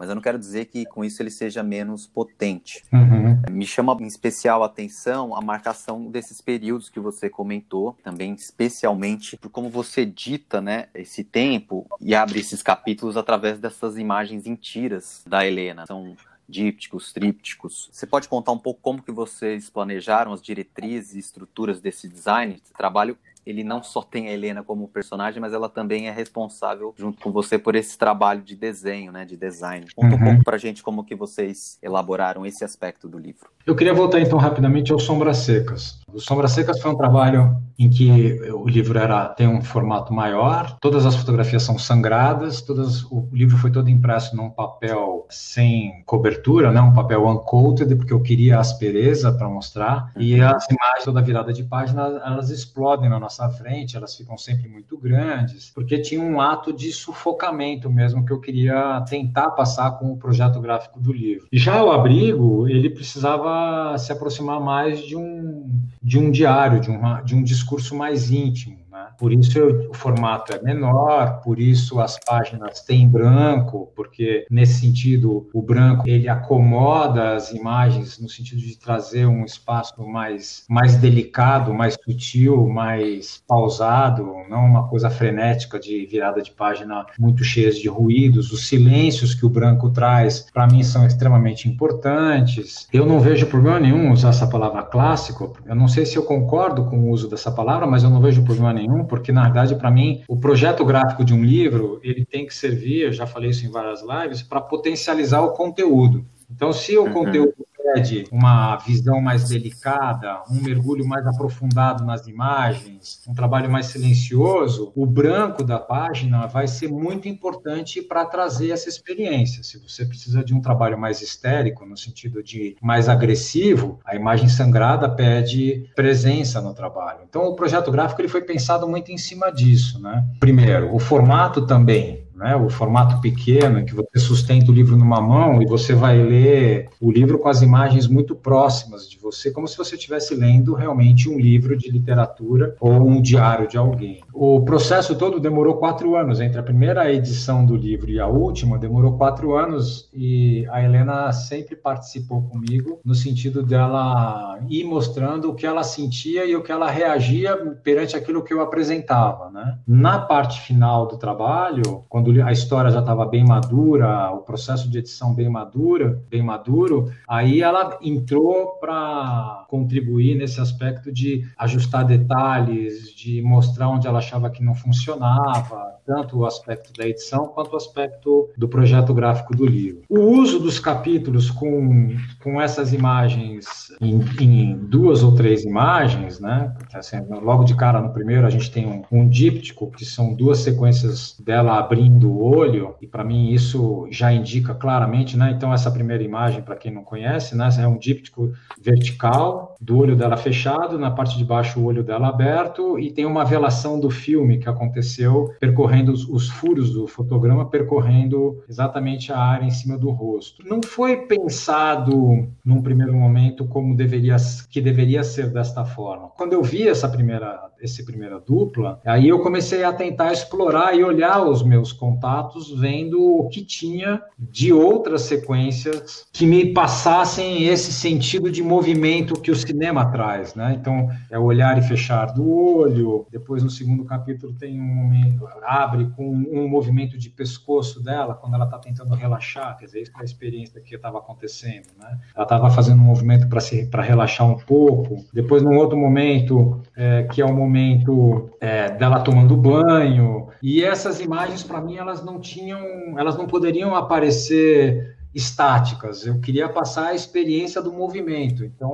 mas eu não quero dizer que com isso ele seja menos potente. Uhum. Me chama em especial a atenção a marcação desses períodos que você comentou, também especialmente por como você dita né, esse tempo e abre esses capítulos através dessas imagens em tiras da Helena. São dípticos, trípticos. Você pode contar um pouco como que vocês planejaram as diretrizes e estruturas desse design? Trabalho ele não só tem a Helena como personagem, mas ela também é responsável junto com você por esse trabalho de desenho, né, de design. Conta uhum. um pouco pra gente como que vocês elaboraram esse aspecto do livro. Eu queria voltar então rapidamente ao Sombras Secas. O Sombras Secas foi um trabalho em que o livro era tem um formato maior, todas as fotografias são sangradas, todas o livro foi todo impresso num papel sem cobertura, né, um papel uncoated, porque eu queria aspereza para mostrar, e uhum. as imagens toda virada de página, elas explodem na nossa frente, elas ficam sempre muito grandes, porque tinha um ato de sufocamento mesmo que eu queria tentar passar com o projeto gráfico do livro. E já o abrigo, ele precisava se aproximar mais de um de um diário, de, uma, de um discurso mais íntimo. Por isso eu, o formato é menor, por isso as páginas têm branco, porque nesse sentido o branco ele acomoda as imagens no sentido de trazer um espaço mais, mais delicado, mais sutil, mais pausado, não uma coisa frenética de virada de página muito cheias de ruídos. Os silêncios que o branco traz, para mim, são extremamente importantes. Eu não vejo problema nenhum usar essa palavra clássico. Eu não sei se eu concordo com o uso dessa palavra, mas eu não vejo problema nenhum, porque na verdade para mim o projeto gráfico de um livro ele tem que servir, eu já falei isso em várias lives, para potencializar o conteúdo. Então, se o uhum. conteúdo pede uma visão mais delicada, um mergulho mais aprofundado nas imagens, um trabalho mais silencioso, o branco da página vai ser muito importante para trazer essa experiência. Se você precisa de um trabalho mais histérico, no sentido de mais agressivo, a imagem sangrada pede presença no trabalho. Então, o projeto gráfico ele foi pensado muito em cima disso, né? Primeiro, o formato também né? O formato pequeno, que você sustenta o livro numa mão e você vai ler o livro com as imagens muito próximas de você, como se você estivesse lendo realmente um livro de literatura ou um diário de alguém. O processo todo demorou quatro anos, entre a primeira edição do livro e a última, demorou quatro anos e a Helena sempre participou comigo no sentido dela ir mostrando o que ela sentia e o que ela reagia perante aquilo que eu apresentava, né? Na parte final do trabalho, quando a história já estava bem madura, o processo de edição bem madura, bem maduro, aí ela entrou para contribuir nesse aspecto de ajustar detalhes, de mostrar onde ela achava que não funcionava, tanto o aspecto da edição quanto o aspecto do projeto gráfico do livro. O uso dos capítulos com, com essas imagens em, em duas ou três imagens, né? Assim, logo de cara no primeiro a gente tem um, um díptico, que são duas sequências dela abrindo do olho, e para mim isso já indica claramente, né? Então, essa primeira imagem, para quem não conhece, né? É um díptico vertical, do olho dela fechado, na parte de baixo o olho dela aberto, e tem uma velação do filme que aconteceu percorrendo os, os furos do fotograma, percorrendo exatamente a área em cima do rosto. Não foi pensado num primeiro momento como deveria que deveria ser desta forma. Quando eu vi essa primeira esse primeira dupla, aí eu comecei a tentar explorar e olhar os meus contatos, vendo o que tinha de outras sequências que me passassem esse sentido de movimento que o cinema traz, né? Então, é o olhar e fechar do olho, depois no segundo capítulo tem um momento, abre com um movimento de pescoço dela, quando ela está tentando relaxar, quer dizer, isso é a experiência que estava acontecendo, né? Ela estava fazendo um movimento para relaxar um pouco, depois num outro momento, é, que é o momento é, dela tomando banho, e essas imagens, para mim, elas não tinham, elas não poderiam aparecer estáticas. Eu queria passar a experiência do movimento. Então,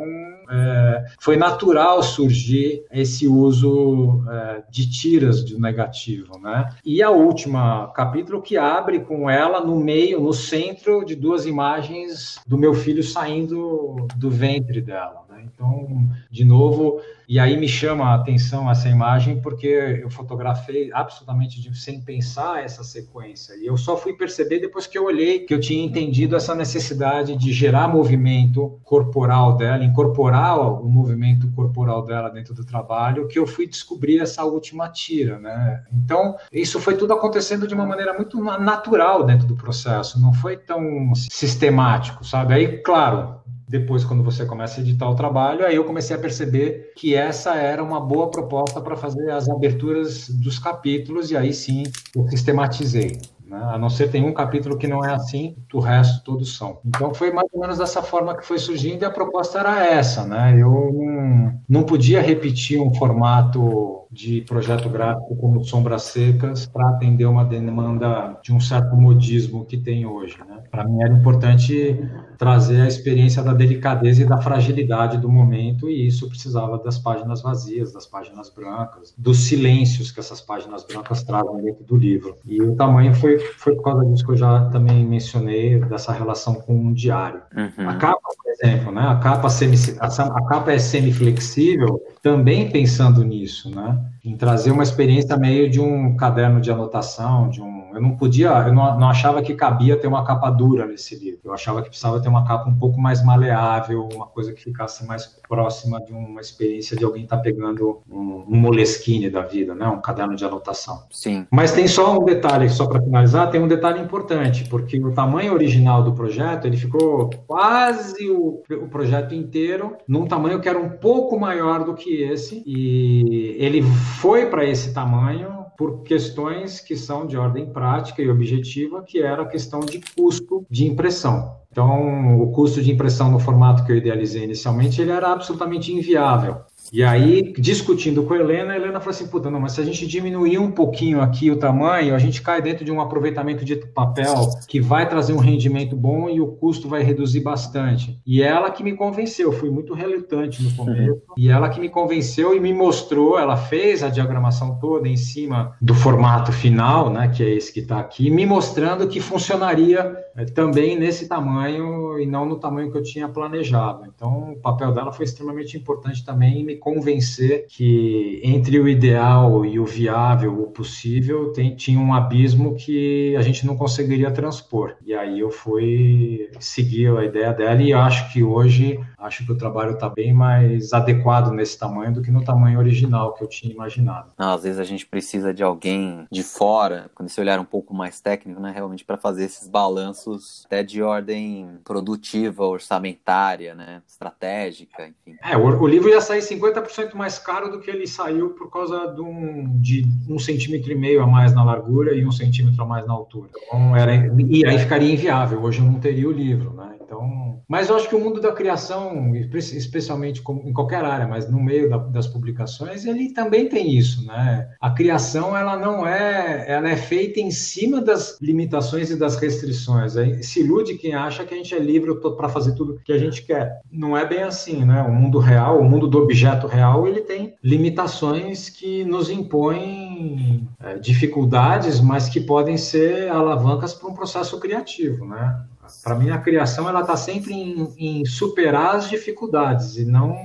é, foi natural surgir esse uso é, de tiras de negativo, né? E a última capítulo que abre com ela no meio, no centro de duas imagens do meu filho saindo do ventre dela. Né? Então, de novo, e aí me chama a atenção essa imagem porque eu fotografei absolutamente de, sem pensar essa sequência. E eu só fui perceber depois que eu olhei que eu tinha entendido essa necessidade de gerar movimento corporal dela, incorporar o movimento corporal dela dentro do trabalho, que eu fui descobrir essa última tira, né? Então, isso foi tudo acontecendo de uma maneira muito natural dentro do processo, não foi tão sistemático, sabe? Aí, claro, depois, quando você começa a editar o trabalho, aí eu comecei a perceber que essa era uma boa proposta para fazer as aberturas dos capítulos, e aí sim eu sistematizei. Né? A não ser tem um capítulo que não é assim, o resto todos são. Então foi mais ou menos dessa forma que foi surgindo e a proposta era essa, né? Eu não, não podia repetir um formato de projeto gráfico como Sombras Secas para atender uma demanda de um certo modismo que tem hoje. Né? Para mim era importante trazer a experiência da delicadeza e da fragilidade do momento e isso precisava das páginas vazias, das páginas brancas, dos silêncios que essas páginas brancas trazem dentro do livro. E o tamanho foi, foi por causa disso que eu já também mencionei, dessa relação com um diário. Uhum. A capa, por exemplo, né? a, capa semi, a, a capa é semiflexível também pensando nisso, né? em trazer uma experiência meio de um caderno de anotação, de um eu não podia, eu não, não, achava que cabia ter uma capa dura nesse livro. Eu achava que precisava ter uma capa um pouco mais maleável, uma coisa que ficasse mais próxima de uma experiência de alguém estar tá pegando um, um Moleskine da vida, né? Um caderno de anotação. Sim. Mas tem só um detalhe, só para finalizar, tem um detalhe importante, porque o tamanho original do projeto, ele ficou quase o, o projeto inteiro num tamanho que era um pouco maior do que esse, e ele foi para esse tamanho por questões que são de ordem prática e objetiva, que era a questão de custo de impressão. Então, o custo de impressão no formato que eu idealizei inicialmente, ele era absolutamente inviável. E aí, discutindo com a Helena, a Helena falou assim: puta, não, mas se a gente diminuir um pouquinho aqui o tamanho, a gente cai dentro de um aproveitamento de papel que vai trazer um rendimento bom e o custo vai reduzir bastante. E ela que me convenceu, fui muito relutante no começo, uhum. e ela que me convenceu e me mostrou, ela fez a diagramação toda em cima do formato final, né, que é esse que está aqui, me mostrando que funcionaria é, também nesse tamanho e não no tamanho que eu tinha planejado. Então, o papel dela foi extremamente importante também em convencer que entre o ideal e o viável, o possível, tem, tinha um abismo que a gente não conseguiria transpor. E aí eu fui seguir a ideia dela e acho que hoje acho que o trabalho está bem mais adequado nesse tamanho do que no tamanho original que eu tinha imaginado. Não, às vezes a gente precisa de alguém de fora, quando você olhar um pouco mais técnico, né, realmente para fazer esses balanços até de ordem produtiva, orçamentária, né, estratégica, enfim. É, o, o livro ia sair 50% mais caro do que ele saiu por causa de um, de um centímetro e meio a mais na largura e um centímetro a mais na altura. Então, era, e aí ficaria inviável. Hoje eu não teria o livro, né? Então Mas eu acho que o mundo da criação, especialmente em qualquer área, mas no meio da, das publicações, ele também tem isso, né? A criação, ela não é, ela é feita em cima das limitações e das restrições. Se ilude quem acha que a gente é livre para fazer tudo que a gente quer. Não é bem assim, né? O mundo real, o mundo do objeto real, ele tem limitações que nos impõem é, dificuldades, mas que podem ser alavancas para um processo criativo, né? Para mim, a criação ela está sempre em, em, superar as dificuldades e não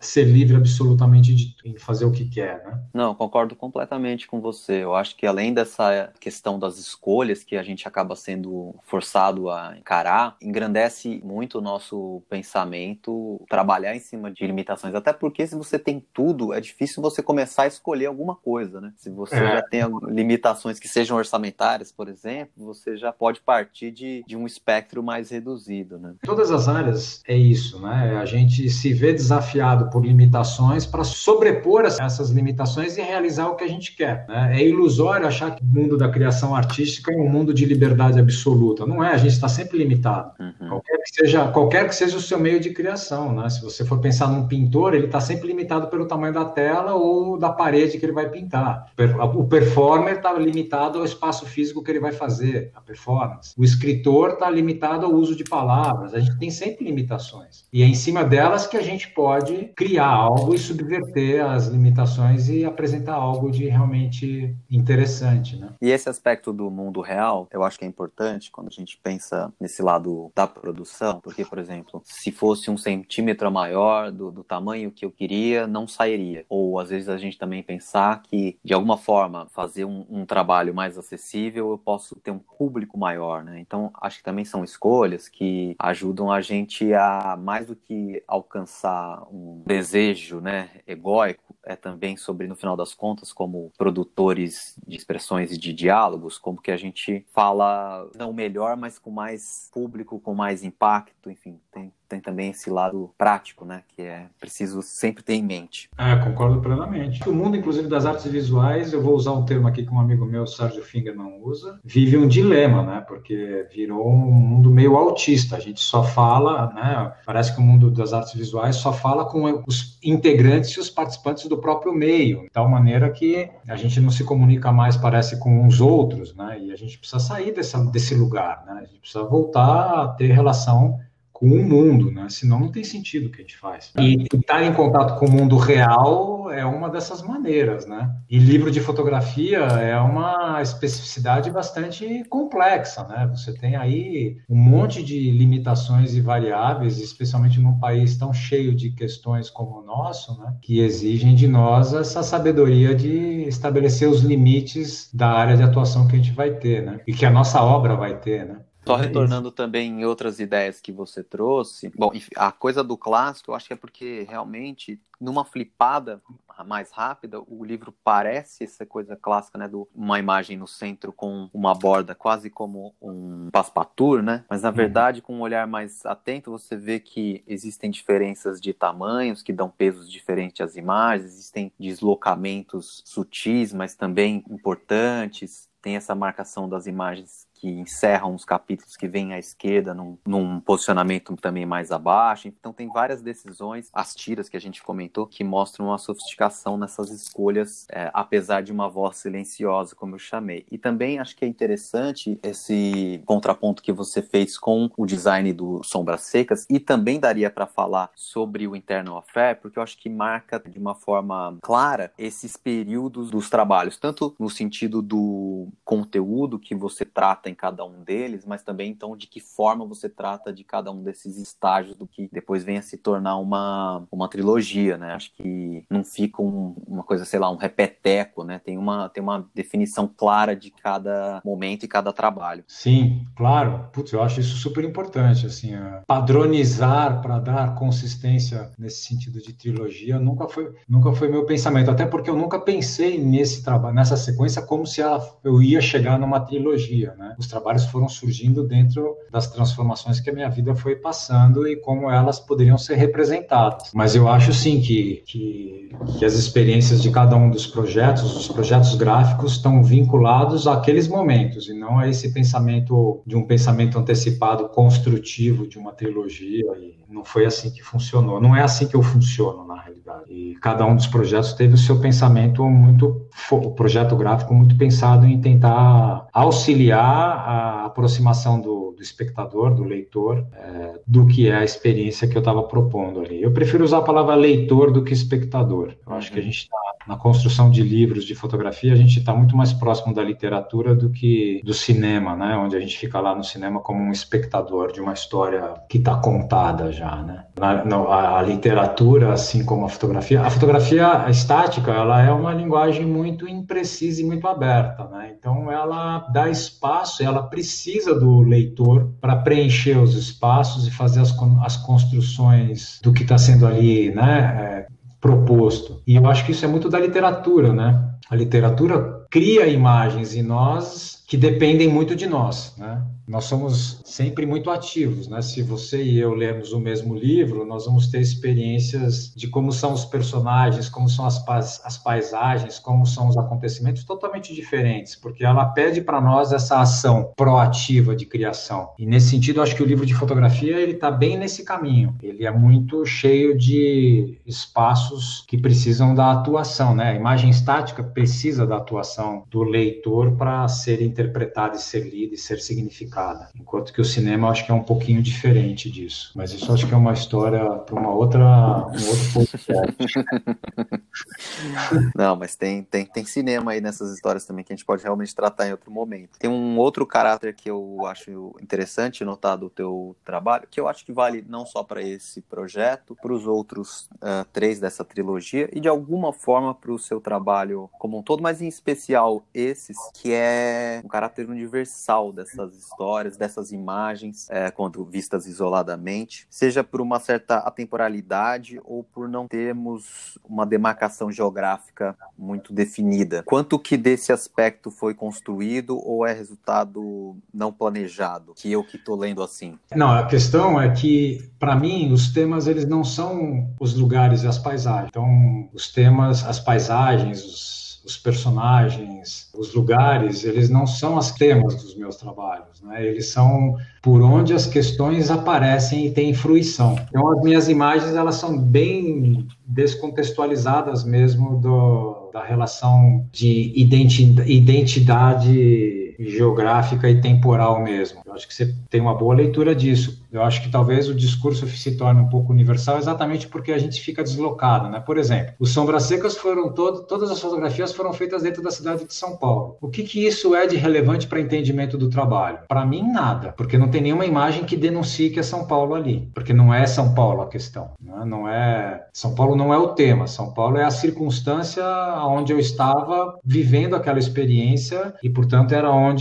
ser livre absolutamente de fazer o que quer, né? Não, concordo completamente com você. Eu acho que além dessa questão das escolhas que a gente acaba sendo forçado a encarar, engrandece muito o nosso pensamento trabalhar em cima de limitações. Até porque se você tem tudo, é difícil você começar a escolher alguma coisa, né? Se você é. já tem limitações que sejam orçamentárias, por exemplo, você já pode partir de, de um espectro espectro mais reduzido, né? Todas as áreas é isso, né? A gente se vê desafiado por limitações para sobrepor essas limitações e realizar o que a gente quer. Né? É ilusório achar que o mundo da criação artística é um mundo de liberdade absoluta. Não é, a gente está sempre limitado. Uhum. Qualquer, que seja, qualquer que seja o seu meio de criação, né? Se você for pensar num pintor, ele está sempre limitado pelo tamanho da tela ou da parede que ele vai pintar. O performer está limitado ao espaço físico que ele vai fazer, a performance. O escritor está limitado limitado ao uso de palavras, a gente tem sempre limitações. E é em cima delas que a gente pode criar algo e subverter as limitações e apresentar algo de realmente interessante. Né? E esse aspecto do mundo real, eu acho que é importante quando a gente pensa nesse lado da produção, porque, por exemplo, se fosse um centímetro maior do, do tamanho que eu queria, não sairia. Ou às vezes a gente também pensar que, de alguma forma, fazer um, um trabalho mais acessível, eu posso ter um público maior. Né? Então, acho que também são escolhas que ajudam a gente a mais do que alcançar um desejo, né, egóico, é também sobre no final das contas como produtores de expressões e de diálogos, como que a gente fala não melhor, mas com mais público, com mais impacto, enfim, tem tem também esse lado prático, né? Que é preciso sempre ter em mente. É, concordo plenamente. O mundo, inclusive, das artes visuais, eu vou usar um termo aqui que um amigo meu, Sérgio Finger, não usa, vive um dilema, né? Porque virou um mundo meio autista. A gente só fala, né? Parece que o mundo das artes visuais só fala com os integrantes e os participantes do próprio meio, de tal maneira que a gente não se comunica mais, parece, com os outros, né? E a gente precisa sair dessa, desse lugar, né? A gente precisa voltar a ter relação com o mundo, né? Senão não tem sentido o que a gente faz. E estar em contato com o mundo real é uma dessas maneiras, né? E livro de fotografia é uma especificidade bastante complexa, né? Você tem aí um monte de limitações e variáveis, especialmente num país tão cheio de questões como o nosso, né? Que exigem de nós essa sabedoria de estabelecer os limites da área de atuação que a gente vai ter, né? E que a nossa obra vai ter, né? Só é retornando é também em outras ideias que você trouxe. Bom, a coisa do clássico, eu acho que é porque realmente, numa flipada mais rápida, o livro parece essa coisa clássica, né? Do uma imagem no centro com uma borda quase como um passepartout, né? Mas na uhum. verdade, com um olhar mais atento, você vê que existem diferenças de tamanhos que dão pesos diferentes às imagens, existem deslocamentos sutis, mas também importantes. Tem essa marcação das imagens que encerram os capítulos que vêm à esquerda num, num, posicionamento também mais abaixo. Então tem várias decisões, as tiras que a gente comentou, que mostram uma sofisticação nessas escolhas, é, apesar de uma voz silenciosa, como eu chamei. E também acho que é interessante esse contraponto que você fez com o design do Sombras Secas, e também daria para falar sobre o Internal Affair, porque eu acho que marca de uma forma clara esses períodos dos trabalhos, tanto no sentido do conteúdo que você trata em cada um deles, mas também então de que forma você trata de cada um desses estágios do que depois venha se tornar uma, uma trilogia, né? Acho que não fica um, uma coisa, sei lá, um repeteco, né? Tem uma, tem uma definição clara de cada momento e cada trabalho. Sim, claro. Putz, eu acho isso super importante, assim, padronizar para dar consistência nesse sentido de trilogia nunca foi, nunca foi meu pensamento, até porque eu nunca pensei nesse trabalho, nessa sequência como se ela, eu ia chegar numa trilogia, né? Os trabalhos foram surgindo dentro das transformações que a minha vida foi passando e como elas poderiam ser representadas. Mas eu acho sim que, que, que as experiências de cada um dos projetos, os projetos gráficos, estão vinculados àqueles momentos e não a esse pensamento de um pensamento antecipado construtivo de uma trilogia. E não foi assim que funcionou. Não é assim que eu funciono, na realidade. E cada um dos projetos teve o seu pensamento muito, o projeto gráfico muito pensado em tentar auxiliar a aproximação do, do espectador, do leitor, é, do que é a experiência que eu estava propondo ali. Eu prefiro usar a palavra leitor do que espectador. Eu acho que a gente está na construção de livros de fotografia, a gente está muito mais próximo da literatura do que do cinema, né? Onde a gente fica lá no cinema como um espectador de uma história que está contada já, né? Na, na, a, a, literatura, assim como a fotografia, a fotografia estática, ela é uma linguagem muito imprecisa e muito aberta, né? Então ela dá espaço, ela precisa do leitor para preencher os espaços e fazer as, as construções do que está sendo ali, né? É, proposto. E eu acho que isso é muito da literatura, né? A literatura cria imagens e nós que dependem muito de nós, né? Nós somos sempre muito ativos, né? Se você e eu lermos o mesmo livro, nós vamos ter experiências de como são os personagens, como são as, as paisagens, como são os acontecimentos totalmente diferentes, porque ela pede para nós essa ação proativa de criação. E nesse sentido, acho que o livro de fotografia ele está bem nesse caminho. Ele é muito cheio de espaços que precisam da atuação, né? A imagem estática precisa da atuação do leitor para ser interpretada e ser lida e ser significada. Enquanto que o cinema acho que é um pouquinho diferente disso. Mas isso acho que é uma história para uma outra, um outro podcast. Não, mas tem, tem, tem cinema aí nessas histórias também que a gente pode realmente tratar em outro momento. Tem um outro caráter que eu acho interessante notar do teu trabalho, que eu acho que vale não só para esse projeto, para os outros uh, três dessa trilogia e de alguma forma para o seu trabalho como um todo, mas em especial esses, que é um caráter universal dessas histórias, dessas imagens, é, quando vistas isoladamente, seja por uma certa atemporalidade ou por não termos uma demarcação geográfica muito definida. Quanto que desse aspecto foi construído ou é resultado não planejado? Que eu que estou lendo assim. Não, a questão é que, para mim, os temas eles não são os lugares e as paisagens. Então, os temas, as paisagens, os os personagens, os lugares, eles não são as temas dos meus trabalhos, né? Eles são por onde as questões aparecem e têm fruição. Então, as minhas imagens, elas são bem descontextualizadas mesmo do, da relação de identidade geográfica e temporal mesmo. Eu acho que você tem uma boa leitura disso. Eu acho que talvez o discurso se torne um pouco universal exatamente porque a gente fica deslocado, né? Por exemplo, os Sombras Secas foram todo, todas as fotografias foram feitas dentro da cidade de São Paulo. O que que isso é de relevante para entendimento do trabalho? Para mim nada, porque não tem nenhuma imagem que denuncie que é São Paulo ali, porque não é São Paulo a questão, né? não é São Paulo não é o tema, São Paulo é a circunstância onde eu estava vivendo aquela experiência e portanto era onde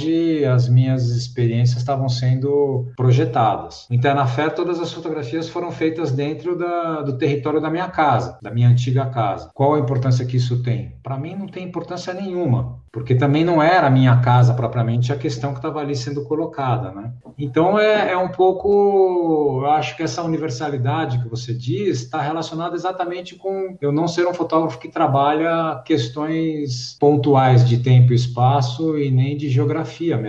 as minhas experiências estavam sendo projetadas. Em Fé, todas as fotografias foram feitas dentro da, do território da minha casa, da minha antiga casa. Qual a importância que isso tem? Para mim não tem importância nenhuma porque também não era a minha casa propriamente a questão que estava ali sendo colocada, né? Então é, é, um pouco, eu acho que essa universalidade que você diz está relacionada exatamente com eu não ser um fotógrafo que trabalha questões pontuais de tempo e espaço e nem de geografia,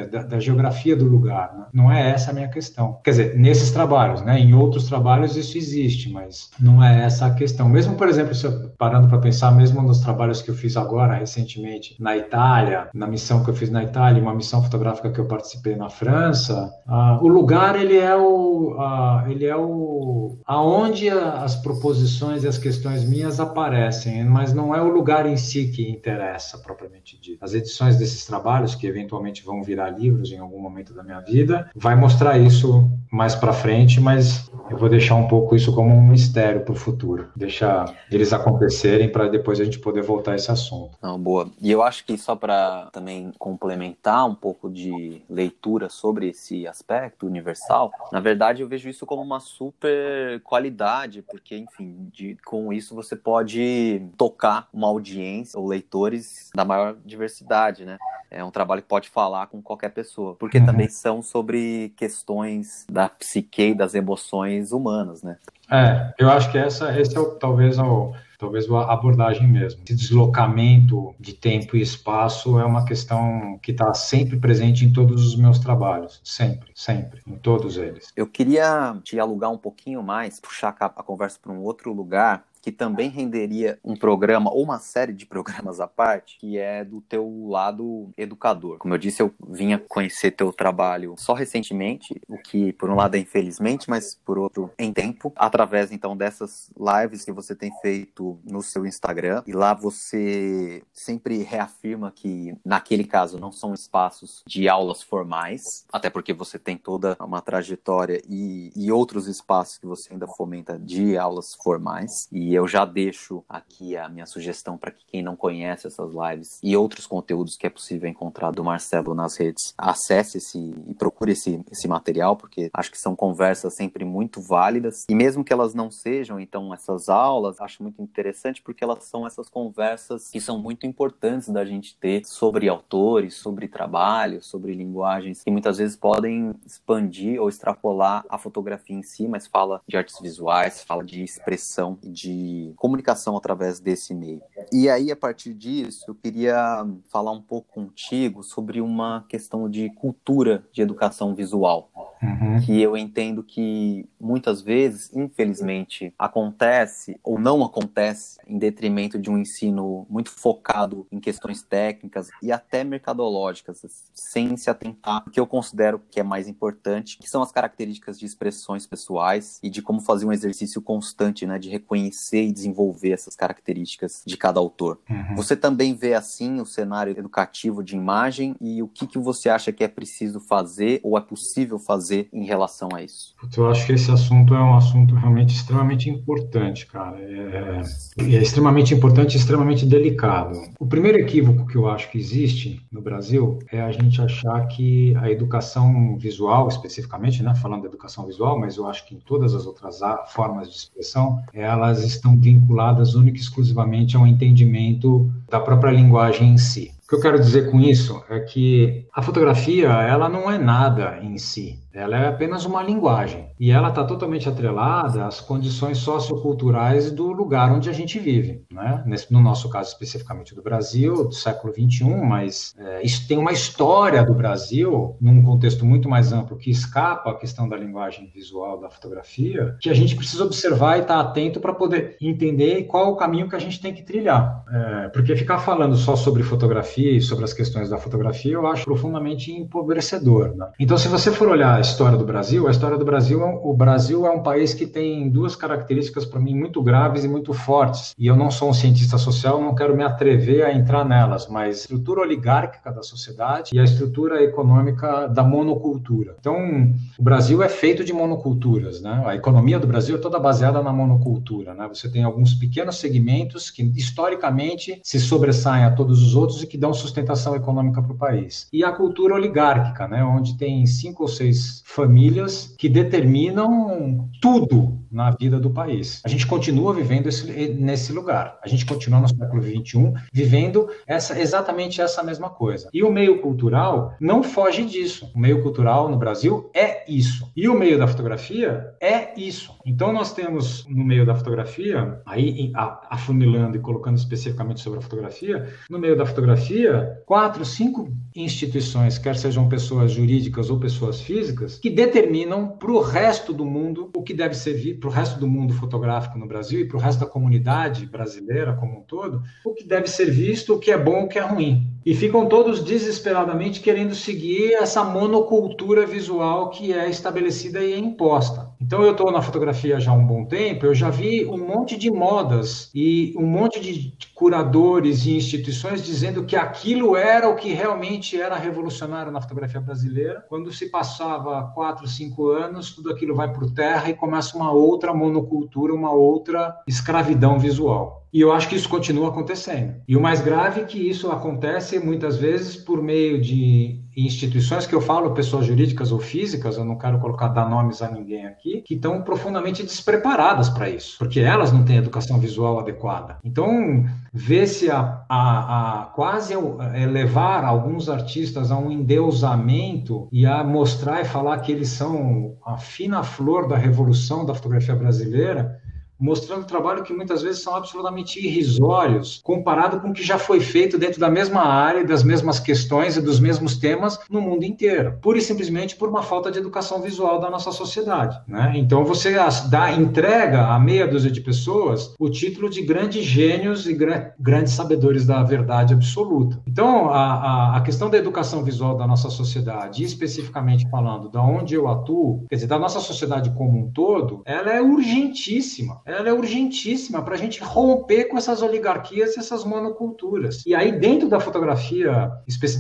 da, da geografia do lugar, né? Não é essa a minha questão. Quer dizer, nesses trabalhos, né? Em outros trabalhos isso existe, mas não é essa a questão. Mesmo, por exemplo, parando para pensar, mesmo nos trabalhos que eu fiz agora recentemente na Itália na missão que eu fiz na Itália, uma missão fotográfica que eu participei na França, uh, o lugar ele é o, uh, ele é o aonde as proposições e as questões minhas aparecem, mas não é o lugar em si que interessa propriamente dito. As edições desses trabalhos que eventualmente vão virar livros em algum momento da minha vida, vai mostrar isso mais para frente, mas eu vou deixar um pouco isso como um mistério para o futuro, deixar eles acontecerem para depois a gente poder voltar a esse assunto. Não, boa. E eu acho que só para também complementar um pouco de leitura sobre esse aspecto universal, na verdade eu vejo isso como uma super qualidade, porque, enfim, de, com isso você pode tocar uma audiência ou leitores da maior diversidade, né? É um trabalho que pode falar com qualquer pessoa, porque uhum. também são sobre questões da psique e das emoções humanas, né? É, eu acho que essa, esse é o, talvez o, talvez a abordagem mesmo. Esse deslocamento de tempo e espaço é uma questão que está sempre presente em todos os meus trabalhos, sempre, sempre, em todos eles. Eu queria te alugar um pouquinho mais, puxar a conversa para um outro lugar que também renderia um programa ou uma série de programas à parte, que é do teu lado educador. Como eu disse, eu vinha conhecer teu trabalho só recentemente, o que por um lado é infelizmente, mas por outro em tempo, através então dessas lives que você tem feito no seu Instagram. E lá você sempre reafirma que naquele caso não são espaços de aulas formais, até porque você tem toda uma trajetória e, e outros espaços que você ainda fomenta de aulas formais. E eu já deixo aqui a minha sugestão para que quem não conhece essas lives e outros conteúdos que é possível encontrar do Marcelo nas redes, acesse esse e procure esse, esse material, porque acho que são conversas sempre muito válidas. E mesmo que elas não sejam, então, essas aulas, acho muito interessante porque elas são essas conversas que são muito importantes da gente ter sobre autores, sobre trabalho, sobre linguagens que muitas vezes podem expandir ou extrapolar a fotografia em si, mas fala de artes visuais, fala de expressão, de comunicação através desse meio. E aí, a partir disso, eu queria falar um pouco contigo sobre uma questão de cultura de educação visual, uhum. que eu entendo que muitas vezes, infelizmente, acontece ou não acontece em detrimento de um ensino muito focado em questões técnicas e até mercadológicas, sem se atentar o que eu considero que é mais importante, que são as características de expressões pessoais e de como fazer um exercício constante, né, de reconhecer conhecer e desenvolver essas características de cada autor. Uhum. Você também vê assim o cenário educativo de imagem e o que, que você acha que é preciso fazer ou é possível fazer em relação a isso? Eu acho que esse assunto é um assunto realmente extremamente importante, cara. É, é extremamente importante e extremamente delicado. O primeiro equívoco que eu acho que existe no Brasil é a gente achar que a educação visual, especificamente, né, falando da educação visual, mas eu acho que em todas as outras formas de expressão, elas estão vinculadas única e exclusivamente ao entendimento da própria linguagem em si. Que eu quero dizer com isso é que a fotografia, ela não é nada em si. Ela é apenas uma linguagem e ela está totalmente atrelada às condições socioculturais do lugar onde a gente vive, né? Nesse, no nosso caso especificamente do Brasil, do século 21, mas é, isso tem uma história do Brasil num contexto muito mais amplo que escapa a questão da linguagem visual da fotografia, que a gente precisa observar e estar tá atento para poder entender qual o caminho que a gente tem que trilhar, é, porque ficar falando só sobre fotografia e sobre as questões da fotografia eu acho profundamente empobrecedor. Né? Então, se você for olhar história do Brasil, a história do Brasil, é o Brasil é um país que tem duas características para mim muito graves e muito fortes. E eu não sou um cientista social, não quero me atrever a entrar nelas, mas a estrutura oligárquica da sociedade e a estrutura econômica da monocultura. Então, o Brasil é feito de monoculturas, né? A economia do Brasil é toda baseada na monocultura, né? Você tem alguns pequenos segmentos que historicamente se sobressaem a todos os outros e que dão sustentação econômica para o país. E a cultura oligárquica, né? Onde tem cinco ou seis famílias que determinam tudo na vida do país. A gente continua vivendo esse, nesse lugar. A gente continua no século XXI vivendo essa, exatamente essa mesma coisa. E o meio cultural não foge disso. O meio cultural no Brasil é isso. E o meio da fotografia é isso. Então nós temos no meio da fotografia, aí afunilando e colocando especificamente sobre a fotografia, no meio da fotografia, quatro, cinco instituições, quer sejam pessoas jurídicas ou pessoas físicas, que determinam para o resto do mundo o que deve ser visto, para o resto do mundo fotográfico no Brasil e para o resto da comunidade brasileira como um todo, o que deve ser visto, o que é bom, o que é ruim. E ficam todos desesperadamente querendo seguir essa monocultura visual que é estabelecida e é imposta. Então eu estou na fotografia já há um bom tempo, eu já vi um monte de modas e um monte de curadores e instituições dizendo que aquilo era o que realmente era revolucionário na fotografia brasileira. Quando se passava quatro, cinco anos, tudo aquilo vai por terra e começa uma outra monocultura, uma outra escravidão visual. E eu acho que isso continua acontecendo. E o mais grave é que isso acontece muitas vezes por meio de instituições que eu falo, pessoas jurídicas ou físicas, eu não quero colocar dar nomes a ninguém aqui, que estão profundamente despreparadas para isso, porque elas não têm educação visual adequada. Então, vê-se a, a, a, quase elevar alguns artistas a um endeusamento e a mostrar e falar que eles são a fina flor da revolução da fotografia brasileira, mostrando trabalho que muitas vezes são absolutamente irrisórios, comparado com o que já foi feito dentro da mesma área, das mesmas questões e dos mesmos temas no mundo inteiro, pura e simplesmente por uma falta de educação visual da nossa sociedade. Né? Então você dá, entrega a meia dúzia de pessoas o título de grandes gênios e grandes sabedores da verdade absoluta. Então a, a, a questão da educação visual da nossa sociedade, especificamente falando da onde eu atuo, quer dizer, da nossa sociedade como um todo, ela é urgentíssima ela é urgentíssima para a gente romper com essas oligarquias e essas monoculturas. E aí, dentro da fotografia,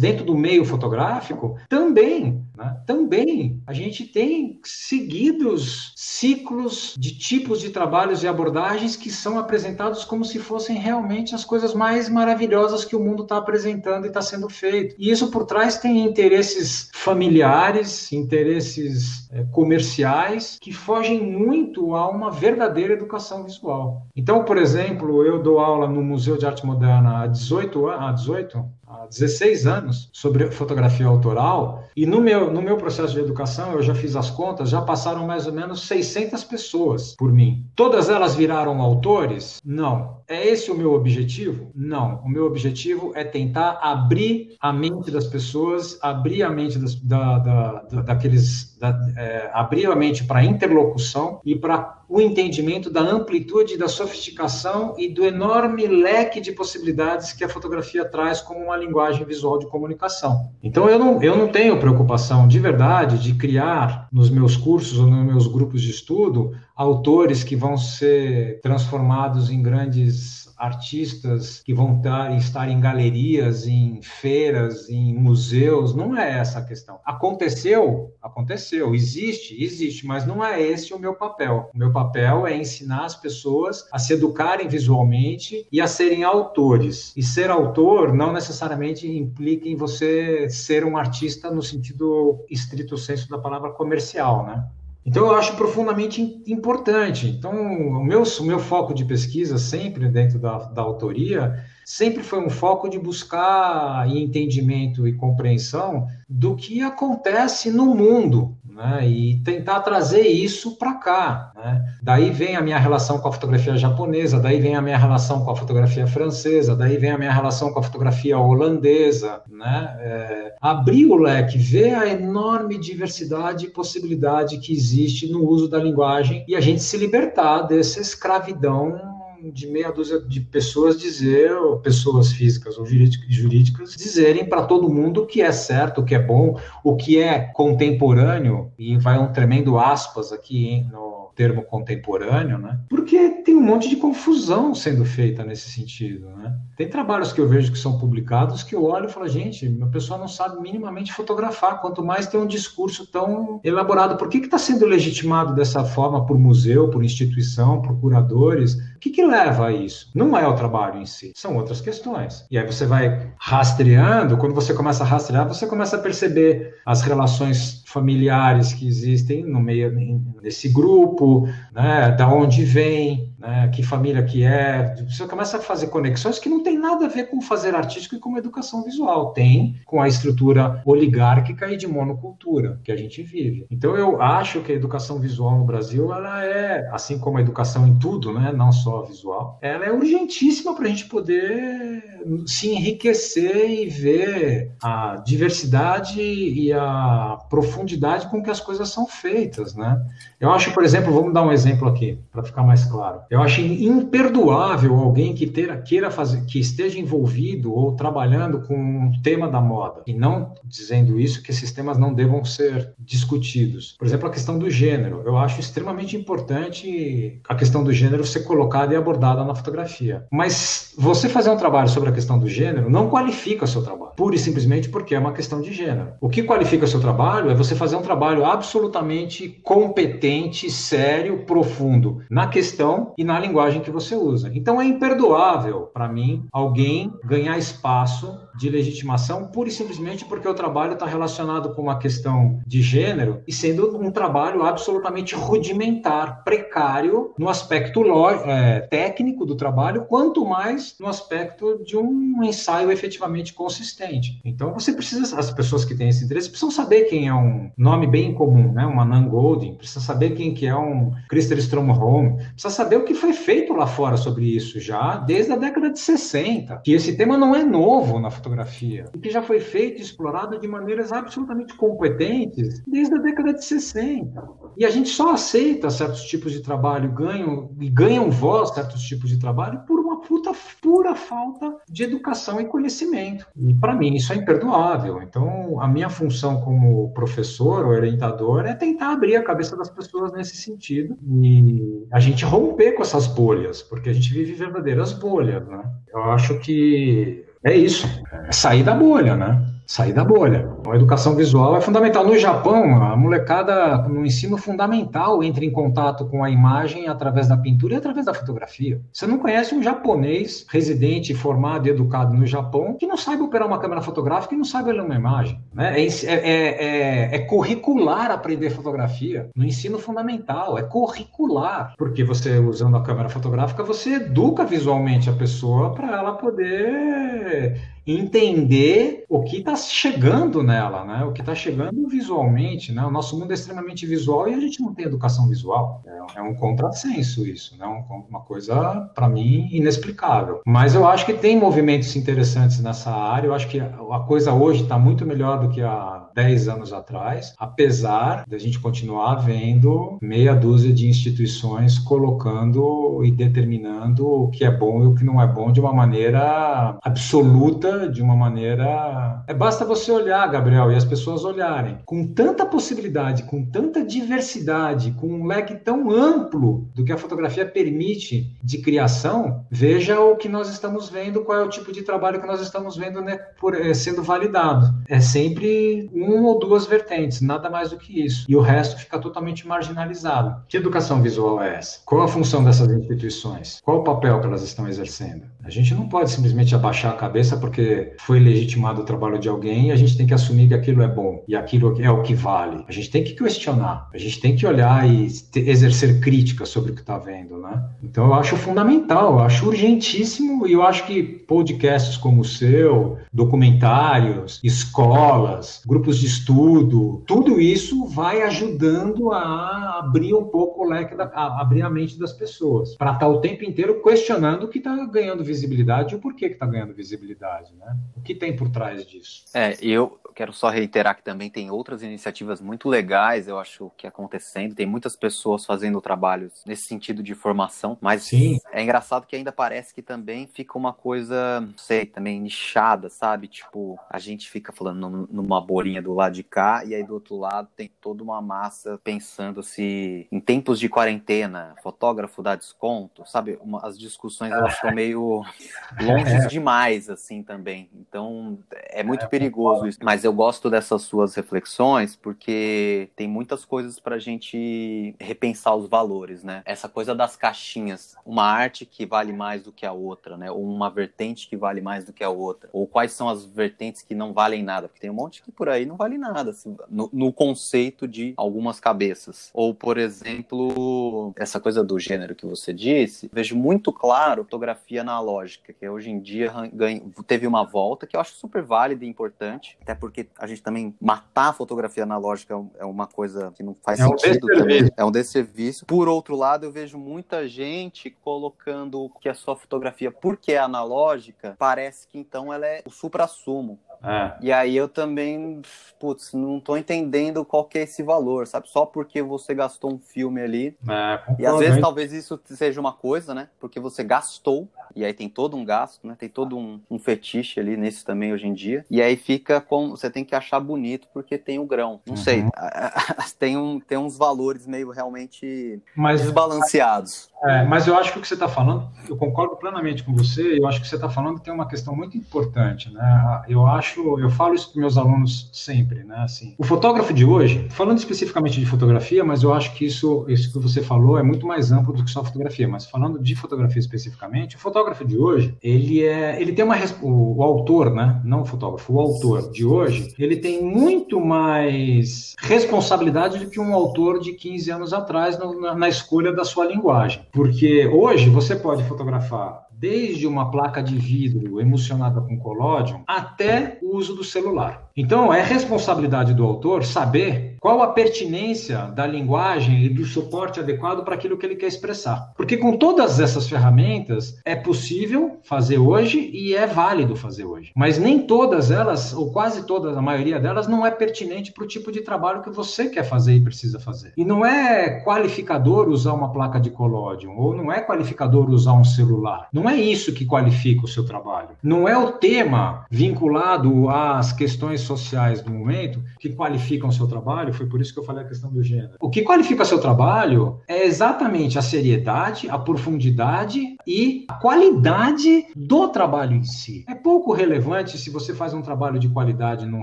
dentro do meio fotográfico, também, né, também a gente tem seguidos ciclos de tipos de trabalhos e abordagens que são apresentados como se fossem realmente as coisas mais maravilhosas que o mundo está apresentando e está sendo feito. E isso por trás tem interesses familiares, interesses é, comerciais que fogem muito a uma verdadeira educação visual. Então, por exemplo, eu dou aula no Museu de Arte Moderna há 18, há 18 há 16 anos sobre fotografia autoral e no meu, no meu processo de educação eu já fiz as contas, já passaram mais ou menos 600 pessoas por mim. Todas elas viraram autores? Não. É esse o meu objetivo? Não. O meu objetivo é tentar abrir a mente das pessoas, abrir a mente das, da, da, da, daqueles, da, é, abrir a mente para interlocução e para o entendimento da amplitude, da sofisticação e do enorme leque de possibilidades que a fotografia traz como uma linguagem visual de comunicação. Então eu não, eu não tenho preocupação de verdade de criar nos meus cursos ou nos meus grupos de estudo autores que vão ser transformados em grandes artistas que vão estar, estar em galerias, em feiras, em museus. Não é essa a questão. Aconteceu? Aconteceu. Existe? Existe, mas não é esse o meu papel. O meu papel é ensinar as pessoas a se educarem visualmente e a serem autores. E ser autor não necessariamente implica em você ser um artista no sentido estrito senso da palavra comercial, né? Então, eu acho profundamente importante. Então, o meu, o meu foco de pesquisa, sempre dentro da, da autoria, sempre foi um foco de buscar entendimento e compreensão do que acontece no mundo, né? e tentar trazer isso para cá. Né? Daí vem a minha relação com a fotografia japonesa, daí vem a minha relação com a fotografia francesa, daí vem a minha relação com a fotografia holandesa. Né? É, abrir o leque, ver a enorme diversidade e possibilidade que existe no uso da linguagem e a gente se libertar dessa escravidão de meia dúzia de pessoas dizer, ou pessoas físicas ou jurídicas, dizerem para todo mundo o que é certo, o que é bom, o que é contemporâneo, e vai um tremendo aspas aqui hein, no, termo contemporâneo, né? Porque tem um monte de confusão sendo feita nesse sentido, né? Tem trabalhos que eu vejo que são publicados que eu olho e falo, gente, a pessoa não sabe minimamente fotografar, quanto mais tem um discurso tão elaborado. Por que está sendo legitimado dessa forma por museu, por instituição, por curadores? O que, que leva a isso? Não é o trabalho em si, são outras questões. E aí você vai rastreando, quando você começa a rastrear, você começa a perceber as relações familiares que existem no meio desse grupo, né, da onde vem, né, que família que é. Você começa a fazer conexões que não tem nada a ver com fazer artístico e com educação visual, tem com a estrutura oligárquica e de monocultura que a gente vive. Então eu acho que a educação visual no Brasil, ela é, assim como a educação em tudo, né, não só visual, ela é urgentíssima para a gente poder se enriquecer e ver a diversidade e a profundidade com que as coisas são feitas, né? Eu acho, por exemplo, vamos dar um exemplo aqui para ficar mais claro. Eu acho imperdoável alguém que ter, queira fazer, que esteja envolvido ou trabalhando com um tema da moda e não dizendo isso que esses temas não devam ser discutidos. Por exemplo, a questão do gênero. Eu acho extremamente importante a questão do gênero ser colocada e abordada na fotografia. Mas você fazer um trabalho sobre a questão do gênero não qualifica o seu trabalho, pura e simplesmente porque é uma questão de gênero. O que qualifica o seu trabalho é você fazer um trabalho absolutamente competente, sério, profundo na questão e na linguagem que você usa. Então é imperdoável para mim alguém ganhar espaço de legitimação pura e simplesmente porque o trabalho está relacionado com uma questão de gênero e sendo um trabalho absolutamente rudimentar, precário no aspecto é, técnico do trabalho, quanto mais no aspecto de um ensaio efetivamente consistente. Então você precisa, as pessoas que têm esse interesse precisam saber quem é um nome bem comum, né? Uma Nan Golding, precisa saber quem que é um Christer Stromholm, precisa saber o que foi feito lá fora sobre isso já desde a década de 60, que esse tema não é novo na fotografia, e que já foi feito e explorado de maneiras absolutamente competentes desde a década de 60. E a gente só aceita certos tipos de trabalho, ganham e ganham voz certos tipos de trabalho por uma puta pura falta de educação e conhecimento. E para mim isso é imperdoável. Então, a minha função como professor, orientador, é tentar abrir a cabeça das pessoas nesse sentido e a gente romper com essas bolhas, porque a gente vive verdadeiras bolhas, né? Eu acho que é isso, é sair da bolha, né? Sair da bolha. A educação visual é fundamental. No Japão, a molecada no ensino fundamental entra em contato com a imagem através da pintura e através da fotografia. Você não conhece um japonês residente, formado e educado no Japão que não saiba operar uma câmera fotográfica e não saiba ler uma imagem. Né? É, é, é, é curricular aprender fotografia no ensino fundamental. É curricular. Porque você, usando a câmera fotográfica, você educa visualmente a pessoa para ela poder entender o que está chegando nela, né? O que está chegando visualmente, né? O nosso mundo é extremamente visual e a gente não tem educação visual. É, é um contrassenso isso, né? uma coisa para mim inexplicável. Mas eu acho que tem movimentos interessantes nessa área. Eu acho que a coisa hoje está muito melhor do que há 10 anos atrás, apesar da gente continuar vendo meia dúzia de instituições colocando e determinando o que é bom e o que não é bom de uma maneira absoluta de uma maneira. É, basta você olhar, Gabriel, e as pessoas olharem. Com tanta possibilidade, com tanta diversidade, com um leque tão amplo do que a fotografia permite de criação, veja o que nós estamos vendo, qual é o tipo de trabalho que nós estamos vendo né, por, é, sendo validado. É sempre uma ou duas vertentes, nada mais do que isso. E o resto fica totalmente marginalizado. Que educação visual é essa? Qual a função dessas instituições? Qual o papel que elas estão exercendo? A gente não pode simplesmente abaixar a cabeça porque foi legitimado o trabalho de alguém e a gente tem que assumir que aquilo é bom e aquilo é o que vale. A gente tem que questionar, a gente tem que olhar e exercer crítica sobre o que está vendo, né? Então eu acho fundamental, eu acho urgentíssimo e eu acho que podcasts como o seu, documentários, escolas, grupos de estudo, tudo isso vai ajudando a abrir um pouco o leque, da, a abrir a mente das pessoas, para estar tá o tempo inteiro questionando o que está ganhando visibilidade e o porquê que está ganhando visibilidade né? O que tem por trás disso? É, eu quero só reiterar que também tem outras iniciativas muito legais, eu acho, que acontecendo. Tem muitas pessoas fazendo trabalhos nesse sentido de formação, mas Sim. é engraçado que ainda parece que também fica uma coisa, não sei, também nichada, sabe? Tipo, a gente fica falando numa bolinha do lado de cá e aí do outro lado tem toda uma massa pensando se em tempos de quarentena, fotógrafo dá desconto, sabe? Uma, as discussões elas são meio longe é. demais, assim, também. Então, é muito é, perigoso isso. Mas eu gosto dessas suas reflexões porque tem muitas coisas para a gente repensar os valores, né? Essa coisa das caixinhas, uma arte que vale mais do que a outra, né? Ou uma vertente que vale mais do que a outra. Ou quais são as vertentes que não valem nada, porque tem um monte que por aí não vale nada, assim, no, no conceito de algumas cabeças. Ou, por exemplo, essa coisa do gênero que você disse, vejo muito claro fotografia analógica, que hoje em dia ganha, teve uma volta que eu acho super válida e importante, até porque a gente também matar a fotografia analógica é uma coisa que não faz é sentido um também. É um desserviço. Por outro lado, eu vejo muita gente colocando que a sua fotografia, porque é analógica, parece que então ela é o supra-sumo. É. E aí eu também, putz, não tô entendendo qual que é esse valor, sabe? Só porque você gastou um filme ali. É, e às vezes talvez isso seja uma coisa, né? Porque você gastou e aí tem todo um gasto, né? Tem todo um, um fetiche ali nesse também hoje em dia. E aí fica com. Você tem que achar bonito porque tem o grão. Não uhum. sei. tem, um, tem uns valores meio realmente mas, desbalanceados. É, mas eu acho que o que você está falando, eu concordo plenamente com você, eu acho que você está falando que tem uma questão muito importante, né? Eu acho, eu falo isso para meus alunos sempre, né? Assim, o fotógrafo de hoje, falando especificamente de fotografia, mas eu acho que isso, isso que você falou é muito mais amplo do que só fotografia, mas falando de fotografia especificamente, o fotógrafo de hoje, ele é, ele tem uma, o, o autor, né? Não o fotógrafo, o autor de hoje, ele tem muito mais responsabilidade do que um autor de 15 anos atrás no, na, na escolha da sua linguagem. Porque hoje você pode fotografar desde uma placa de vidro emocionada com colódium até o uso do celular. Então, é responsabilidade do autor saber qual a pertinência da linguagem e do suporte adequado para aquilo que ele quer expressar. Porque com todas essas ferramentas é possível fazer hoje e é válido fazer hoje. Mas nem todas elas, ou quase todas, a maioria delas, não é pertinente para o tipo de trabalho que você quer fazer e precisa fazer. E não é qualificador usar uma placa de colódium, ou não é qualificador usar um celular. Não é isso que qualifica o seu trabalho. Não é o tema vinculado às questões sociais do momento que qualificam o seu trabalho, foi por isso que eu falei a questão do gênero. O que qualifica seu trabalho é exatamente a seriedade, a profundidade e a qualidade do trabalho em si. É pouco relevante se você faz um trabalho de qualidade num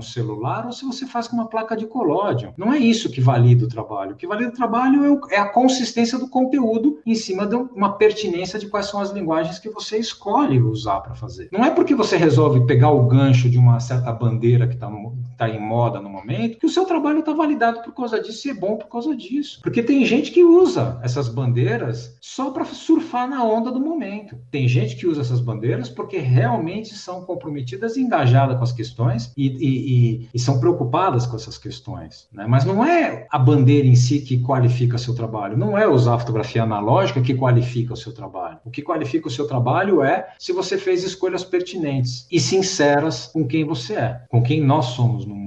celular ou se você faz com uma placa de colódio. Não é isso que valida o trabalho. O que valida o trabalho é, é a consistência do conteúdo em cima de uma pertinência de quais são as linguagens que você escolhe usar para fazer. Não é porque você resolve pegar o gancho de uma certa bandeira que está tá em moda no momento que o seu trabalho está validado por causa disso e é bom por causa disso. Porque tem gente que usa essas bandeiras só para surfar na onda do momento. Tem gente que usa essas bandeiras porque realmente são comprometidas e engajadas com as questões e, e, e, e são preocupadas com essas questões. Né? Mas não é a bandeira em si que qualifica seu trabalho, não é usar a fotografia analógica que qualifica o seu trabalho. O que qualifica o seu trabalho é se você fez escolhas pertinentes e sinceras com quem você é, com quem nós somos no?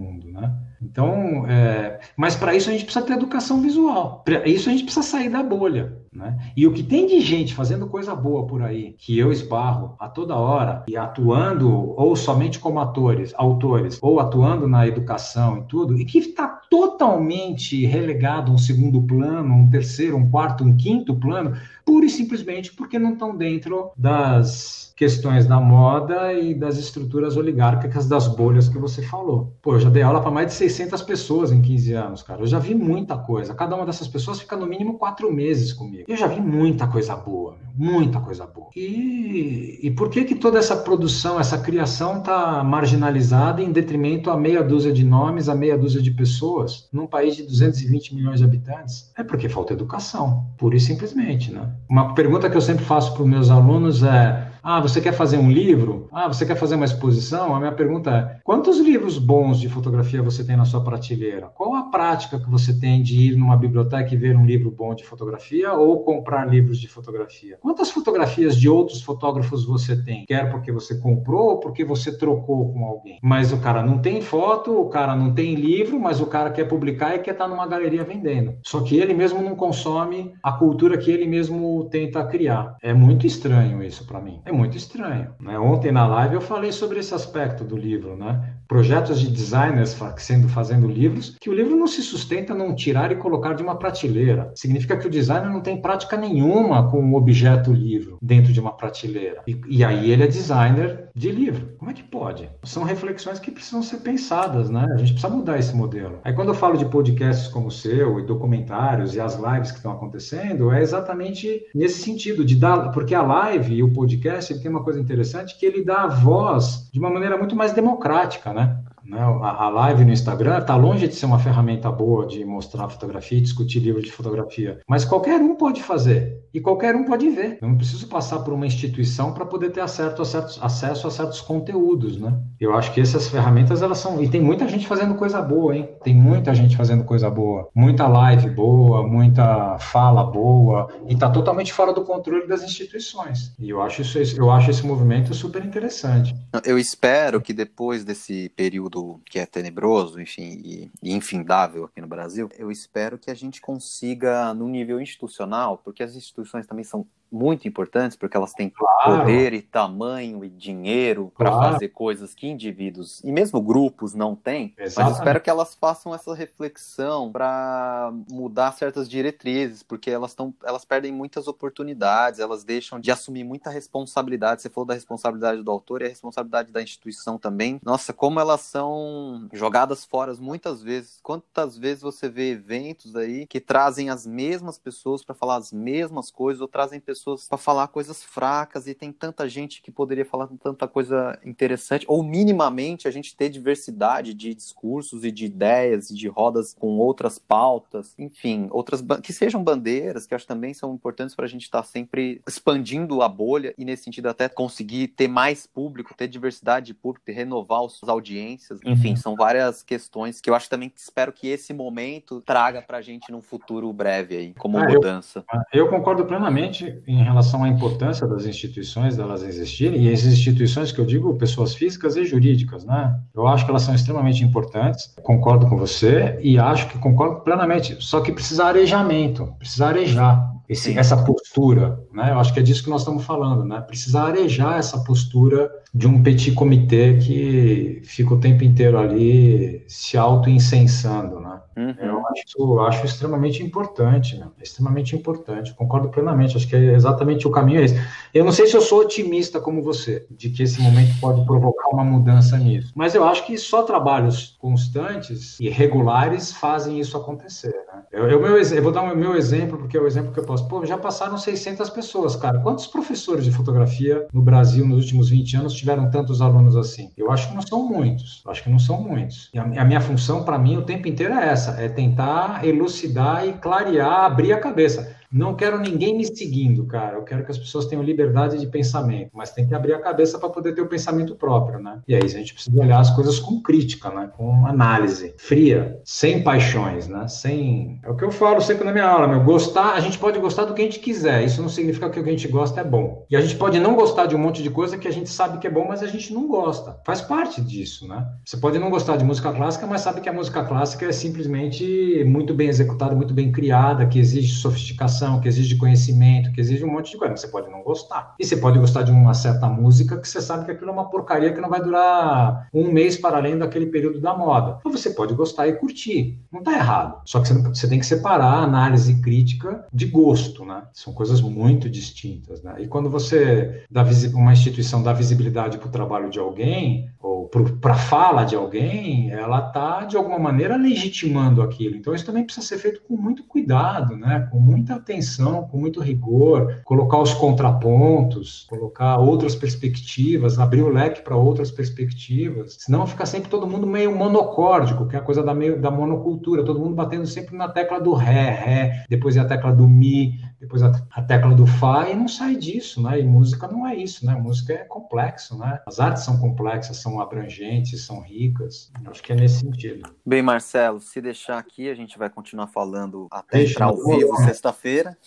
Então, é... mas para isso a gente precisa ter educação visual. Para isso a gente precisa sair da bolha. Né? E o que tem de gente fazendo coisa boa por aí, que eu esbarro a toda hora, e atuando ou somente como atores, autores, ou atuando na educação e tudo, e que está totalmente relegado a um segundo plano, um terceiro, um quarto, um quinto plano, pura e simplesmente porque não estão dentro das questões da moda e das estruturas oligárquicas das bolhas que você falou. Pô, eu já dei aula para mais de 600 pessoas em 15 anos, cara. Eu já vi muita coisa. Cada uma dessas pessoas fica no mínimo quatro meses comigo. Eu já vi muita coisa boa, muita coisa boa. E, e por que que toda essa produção, essa criação está marginalizada em detrimento a meia dúzia de nomes, a meia dúzia de pessoas, num país de 220 milhões de habitantes? É porque falta educação, pura e simplesmente, né? Uma pergunta que eu sempre faço para os meus alunos é ah, você quer fazer um livro? Ah, você quer fazer uma exposição? A minha pergunta é: quantos livros bons de fotografia você tem na sua prateleira? Qual a prática que você tem de ir numa biblioteca e ver um livro bom de fotografia ou comprar livros de fotografia? Quantas fotografias de outros fotógrafos você tem? Quer porque você comprou ou porque você trocou com alguém? Mas o cara não tem foto, o cara não tem livro, mas o cara quer publicar e quer estar numa galeria vendendo. Só que ele mesmo não consome a cultura que ele mesmo tenta criar. É muito estranho isso para mim. É muito estranho. Né? Ontem na live eu falei sobre esse aspecto do livro, né? Projetos de designers sendo fazendo livros, que o livro não se sustenta num tirar e colocar de uma prateleira. Significa que o designer não tem prática nenhuma com o objeto livro dentro de uma prateleira. E, e aí ele é designer de livro. Como é que pode? São reflexões que precisam ser pensadas, né? A gente precisa mudar esse modelo. Aí quando eu falo de podcasts como o seu e documentários e as lives que estão acontecendo, é exatamente nesse sentido de dar, porque a live e o podcast ele tem uma coisa interessante que ele dá a voz de uma maneira muito mais democrática, né? Né? A live no Instagram está longe de ser uma ferramenta boa de mostrar fotografia e discutir livros de fotografia, mas qualquer um pode fazer e qualquer um pode ver. Eu não preciso passar por uma instituição para poder ter acesso a, certos, acesso a certos conteúdos, né? Eu acho que essas ferramentas elas são e tem muita gente fazendo coisa boa, hein? Tem muita gente fazendo coisa boa, muita live boa, muita fala boa e está totalmente fora do controle das instituições. E eu acho isso, eu acho esse movimento super interessante. Eu espero que depois desse período que é tenebroso, enfim, e, e infindável aqui no Brasil, eu espero que a gente consiga, no nível institucional, porque as instituições também são muito importantes, porque elas têm claro. poder e tamanho e dinheiro para claro. fazer coisas que indivíduos e mesmo grupos não têm. Exatamente. Mas espero que elas façam essa reflexão para mudar certas diretrizes, porque elas estão, elas perdem muitas oportunidades, elas deixam de assumir muita responsabilidade. Você falou da responsabilidade do autor e a responsabilidade da instituição também. Nossa, como elas são jogadas fora muitas vezes. Quantas vezes você vê eventos aí que trazem as mesmas pessoas para falar as mesmas coisas ou trazem pessoas para falar coisas fracas e tem tanta gente que poderia falar tanta coisa interessante ou minimamente a gente ter diversidade de discursos e de ideias e de rodas com outras pautas, enfim, outras que sejam bandeiras que acho também são importantes para a gente estar tá sempre expandindo a bolha e nesse sentido até conseguir ter mais público, ter diversidade de público, ter renovar as audiências, enfim, uhum. são várias questões que eu acho também que espero que esse momento traga para a gente num futuro breve aí, como ah, mudança. Eu, eu, concordo plenamente em relação à importância das instituições, delas existirem, e as instituições que eu digo, pessoas físicas e jurídicas, né? Eu acho que elas são extremamente importantes, concordo com você, e acho que concordo plenamente, só que precisa arejamento, precisa arejar esse, essa postura, né? Eu acho que é disso que nós estamos falando, né? Precisa arejar essa postura de um petit comitê que fica o tempo inteiro ali se auto-incensando, né? Uhum. Eu, acho, acho extremamente importante, né? extremamente importante, concordo plenamente, acho que é exatamente o caminho é esse. Eu não sei se eu sou otimista como você, de que esse momento pode provocar uma mudança nisso, mas eu acho que só trabalhos constantes e regulares fazem isso acontecer, né? Eu, eu, meu, eu vou dar o meu exemplo, porque é o exemplo que eu Pô, já passaram 600 pessoas, cara. Quantos professores de fotografia no Brasil nos últimos 20 anos tiveram tantos alunos assim? Eu acho que não são muitos. Eu acho que não são muitos. E a, a minha função, para mim, o tempo inteiro é essa: é tentar elucidar e clarear, abrir a cabeça. Não quero ninguém me seguindo, cara. Eu quero que as pessoas tenham liberdade de pensamento, mas tem que abrir a cabeça para poder ter o pensamento próprio, né? E aí a gente precisa olhar as coisas com crítica, né? Com análise fria, sem paixões, né? Sem. É o que eu falo sempre na minha aula, meu. Gostar, a gente pode gostar do que a gente quiser. Isso não significa que o que a gente gosta é bom. E a gente pode não gostar de um monte de coisa que a gente sabe que é bom, mas a gente não gosta. Faz parte disso, né? Você pode não gostar de música clássica, mas sabe que a música clássica é simplesmente muito bem executada, muito bem criada, que exige sofisticação que exige conhecimento, que exige um monte de coisa. Você pode não gostar. E você pode gostar de uma certa música que você sabe que aquilo é uma porcaria que não vai durar um mês para além daquele período da moda. Então você pode gostar e curtir. Não está errado. Só que você, tem que separar análise crítica de gosto, né? São coisas muito distintas, né? E quando você dá uma instituição dá visibilidade para o trabalho de alguém ou para a fala de alguém, ela está de alguma maneira legitimando aquilo. Então isso também precisa ser feito com muito cuidado, né? Com muita atenção atenção, com muito rigor, colocar os contrapontos, colocar outras perspectivas, abrir o leque para outras perspectivas. Senão fica sempre todo mundo meio monocórdico, que é a coisa da, meio, da monocultura, todo mundo batendo sempre na tecla do ré, ré, depois é a tecla do mi, depois a, a, tecla do Fá, e não sai disso, né? E música não é isso, né? Música é complexo, né? As artes são complexas, são abrangentes, são ricas. Acho que é nesse sentido. Bem, Marcelo, se deixar aqui, a gente vai continuar falando até Deixa entrar ao vivo sexta-feira.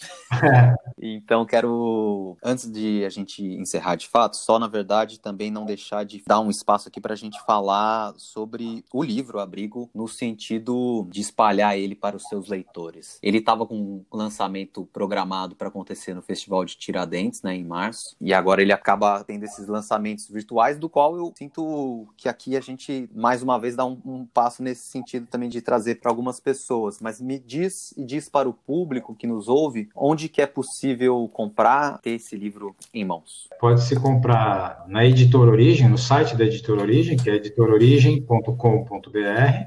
É. Então, quero, antes de a gente encerrar de fato, só na verdade também não deixar de dar um espaço aqui para a gente falar sobre o livro Abrigo, no sentido de espalhar ele para os seus leitores. Ele estava com um lançamento programado programado para acontecer no Festival de Tiradentes, né, em março. E agora ele acaba tendo esses lançamentos virtuais, do qual eu sinto que aqui a gente, mais uma vez, dá um, um passo nesse sentido também de trazer para algumas pessoas. Mas me diz e diz para o público que nos ouve onde que é possível comprar, ter esse livro em mãos. Pode se comprar na Editora Origem, no site da Editora Origem, que é editororigem.com.br,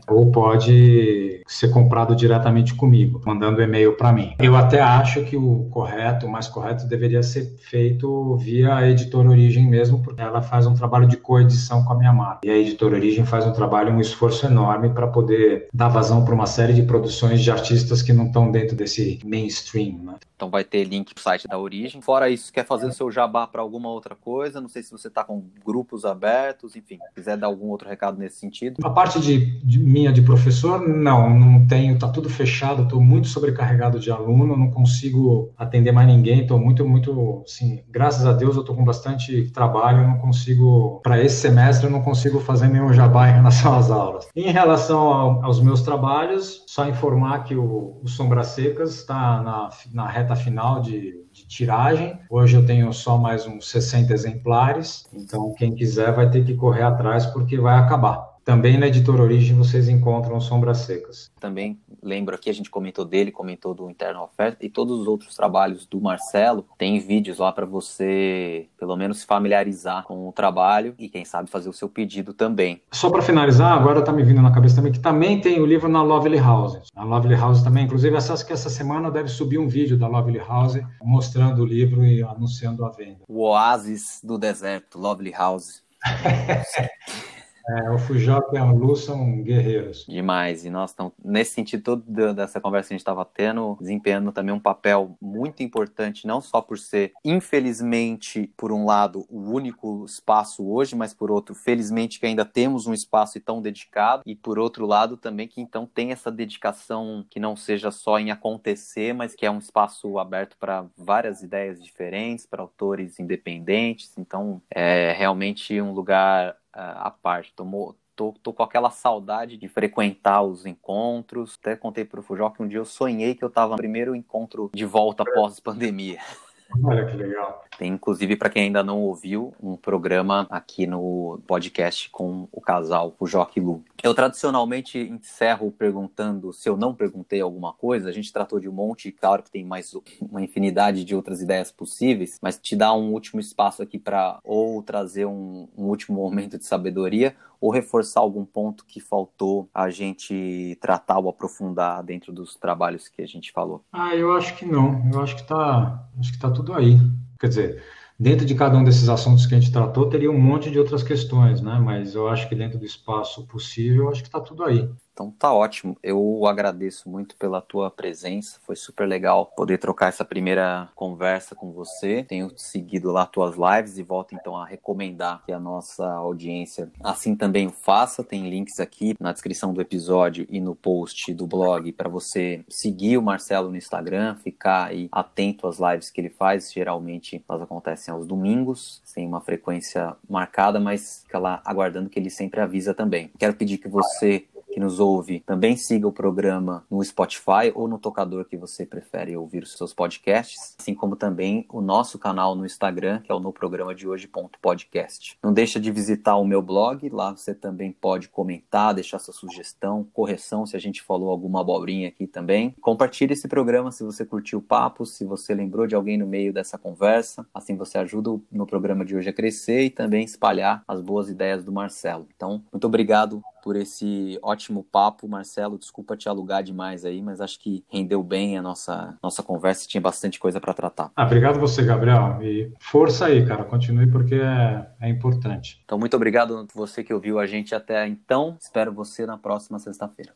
ou pode ser comprado diretamente comigo, mandando e-mail para mim. Eu até acho que o o correto, o mais correto deveria ser feito via a editora Origem mesmo, porque ela faz um trabalho de coedição com a minha marca. E a editora Origem faz um trabalho, um esforço enorme para poder dar vazão para uma série de produções de artistas que não estão dentro desse mainstream. Né? Então vai ter link pro site da Origem. Fora isso, quer fazer o seu jabá para alguma outra coisa? Não sei se você está com grupos abertos, enfim, quiser dar algum outro recado nesse sentido. A parte de, de minha de professor, não, não tenho, tá tudo fechado, estou muito sobrecarregado de aluno, não consigo atender mais ninguém, estou muito, muito, assim, graças a Deus eu estou com bastante trabalho, não consigo, para esse semestre eu não consigo fazer nenhum jabá em relação às aulas. Em relação ao, aos meus trabalhos, só informar que o, o Sombras Secas está na, na reta final de, de tiragem. Hoje eu tenho só mais uns 60 exemplares, então quem quiser vai ter que correr atrás porque vai acabar. Também na editora Origem vocês encontram Sombras Secas. Também lembro aqui, a gente comentou dele, comentou do Interno Oferta e todos os outros trabalhos do Marcelo. Tem vídeos lá para você, pelo menos, se familiarizar com o trabalho e, quem sabe, fazer o seu pedido também. Só para finalizar, agora está me vindo na cabeça também que também tem o livro na Lovely House. A Lovely House também, inclusive, acho que essa semana deve subir um vídeo da Lovely House mostrando o livro e anunciando a venda. O Oásis do Deserto, Lovely House. É, o Fujok e a Lu são guerreiros. Demais. E nós estamos, nesse sentido todo dessa conversa que a gente estava tendo, desempenhando também um papel muito importante, não só por ser, infelizmente, por um lado, o único espaço hoje, mas por outro, felizmente que ainda temos um espaço tão dedicado, e por outro lado também que então tem essa dedicação que não seja só em acontecer, mas que é um espaço aberto para várias ideias diferentes, para autores independentes. Então, é realmente um lugar à parte. Tomou, tô, tô com aquela saudade de frequentar os encontros. Até contei para o Fujó que um dia eu sonhei que eu estava no primeiro encontro de volta após pandemia. Olha que legal. Tem, inclusive, para quem ainda não ouviu, um programa aqui no podcast com o casal, o Joque Lu. Eu tradicionalmente encerro perguntando se eu não perguntei alguma coisa. A gente tratou de um monte, claro que tem mais uma infinidade de outras ideias possíveis, mas te dá um último espaço aqui para ou trazer um, um último momento de sabedoria ou reforçar algum ponto que faltou a gente tratar ou aprofundar dentro dos trabalhos que a gente falou? Ah, eu acho que não. Eu acho que tá, acho que tá tudo aí. Quer dizer, dentro de cada um desses assuntos que a gente tratou, teria um monte de outras questões, né? Mas eu acho que dentro do espaço possível, acho que está tudo aí. Então tá ótimo. Eu agradeço muito pela tua presença. Foi super legal poder trocar essa primeira conversa com você. Tenho seguido lá tuas lives e volto então a recomendar que a nossa audiência assim também o faça. Tem links aqui na descrição do episódio e no post do blog para você seguir o Marcelo no Instagram, ficar aí atento às lives que ele faz. Geralmente elas acontecem aos domingos, sem uma frequência marcada, mas fica lá aguardando que ele sempre avisa também. Quero pedir que você que nos ouve também siga o programa no Spotify ou no tocador que você prefere ouvir os seus podcasts, assim como também o nosso canal no Instagram, que é o no programa de hoje.podcast. Não deixa de visitar o meu blog, lá você também pode comentar, deixar sua sugestão, correção se a gente falou alguma abobrinha aqui também. Compartilhe esse programa se você curtiu o papo, se você lembrou de alguém no meio dessa conversa, assim você ajuda no programa de hoje a crescer e também espalhar as boas ideias do Marcelo. Então, muito obrigado por esse ótimo papo, Marcelo. Desculpa te alugar demais aí, mas acho que rendeu bem a nossa, nossa conversa e tinha bastante coisa para tratar. Ah, obrigado você, Gabriel. E força aí, cara. Continue porque é, é importante. Então, muito obrigado você que ouviu a gente até então. Espero você na próxima sexta-feira.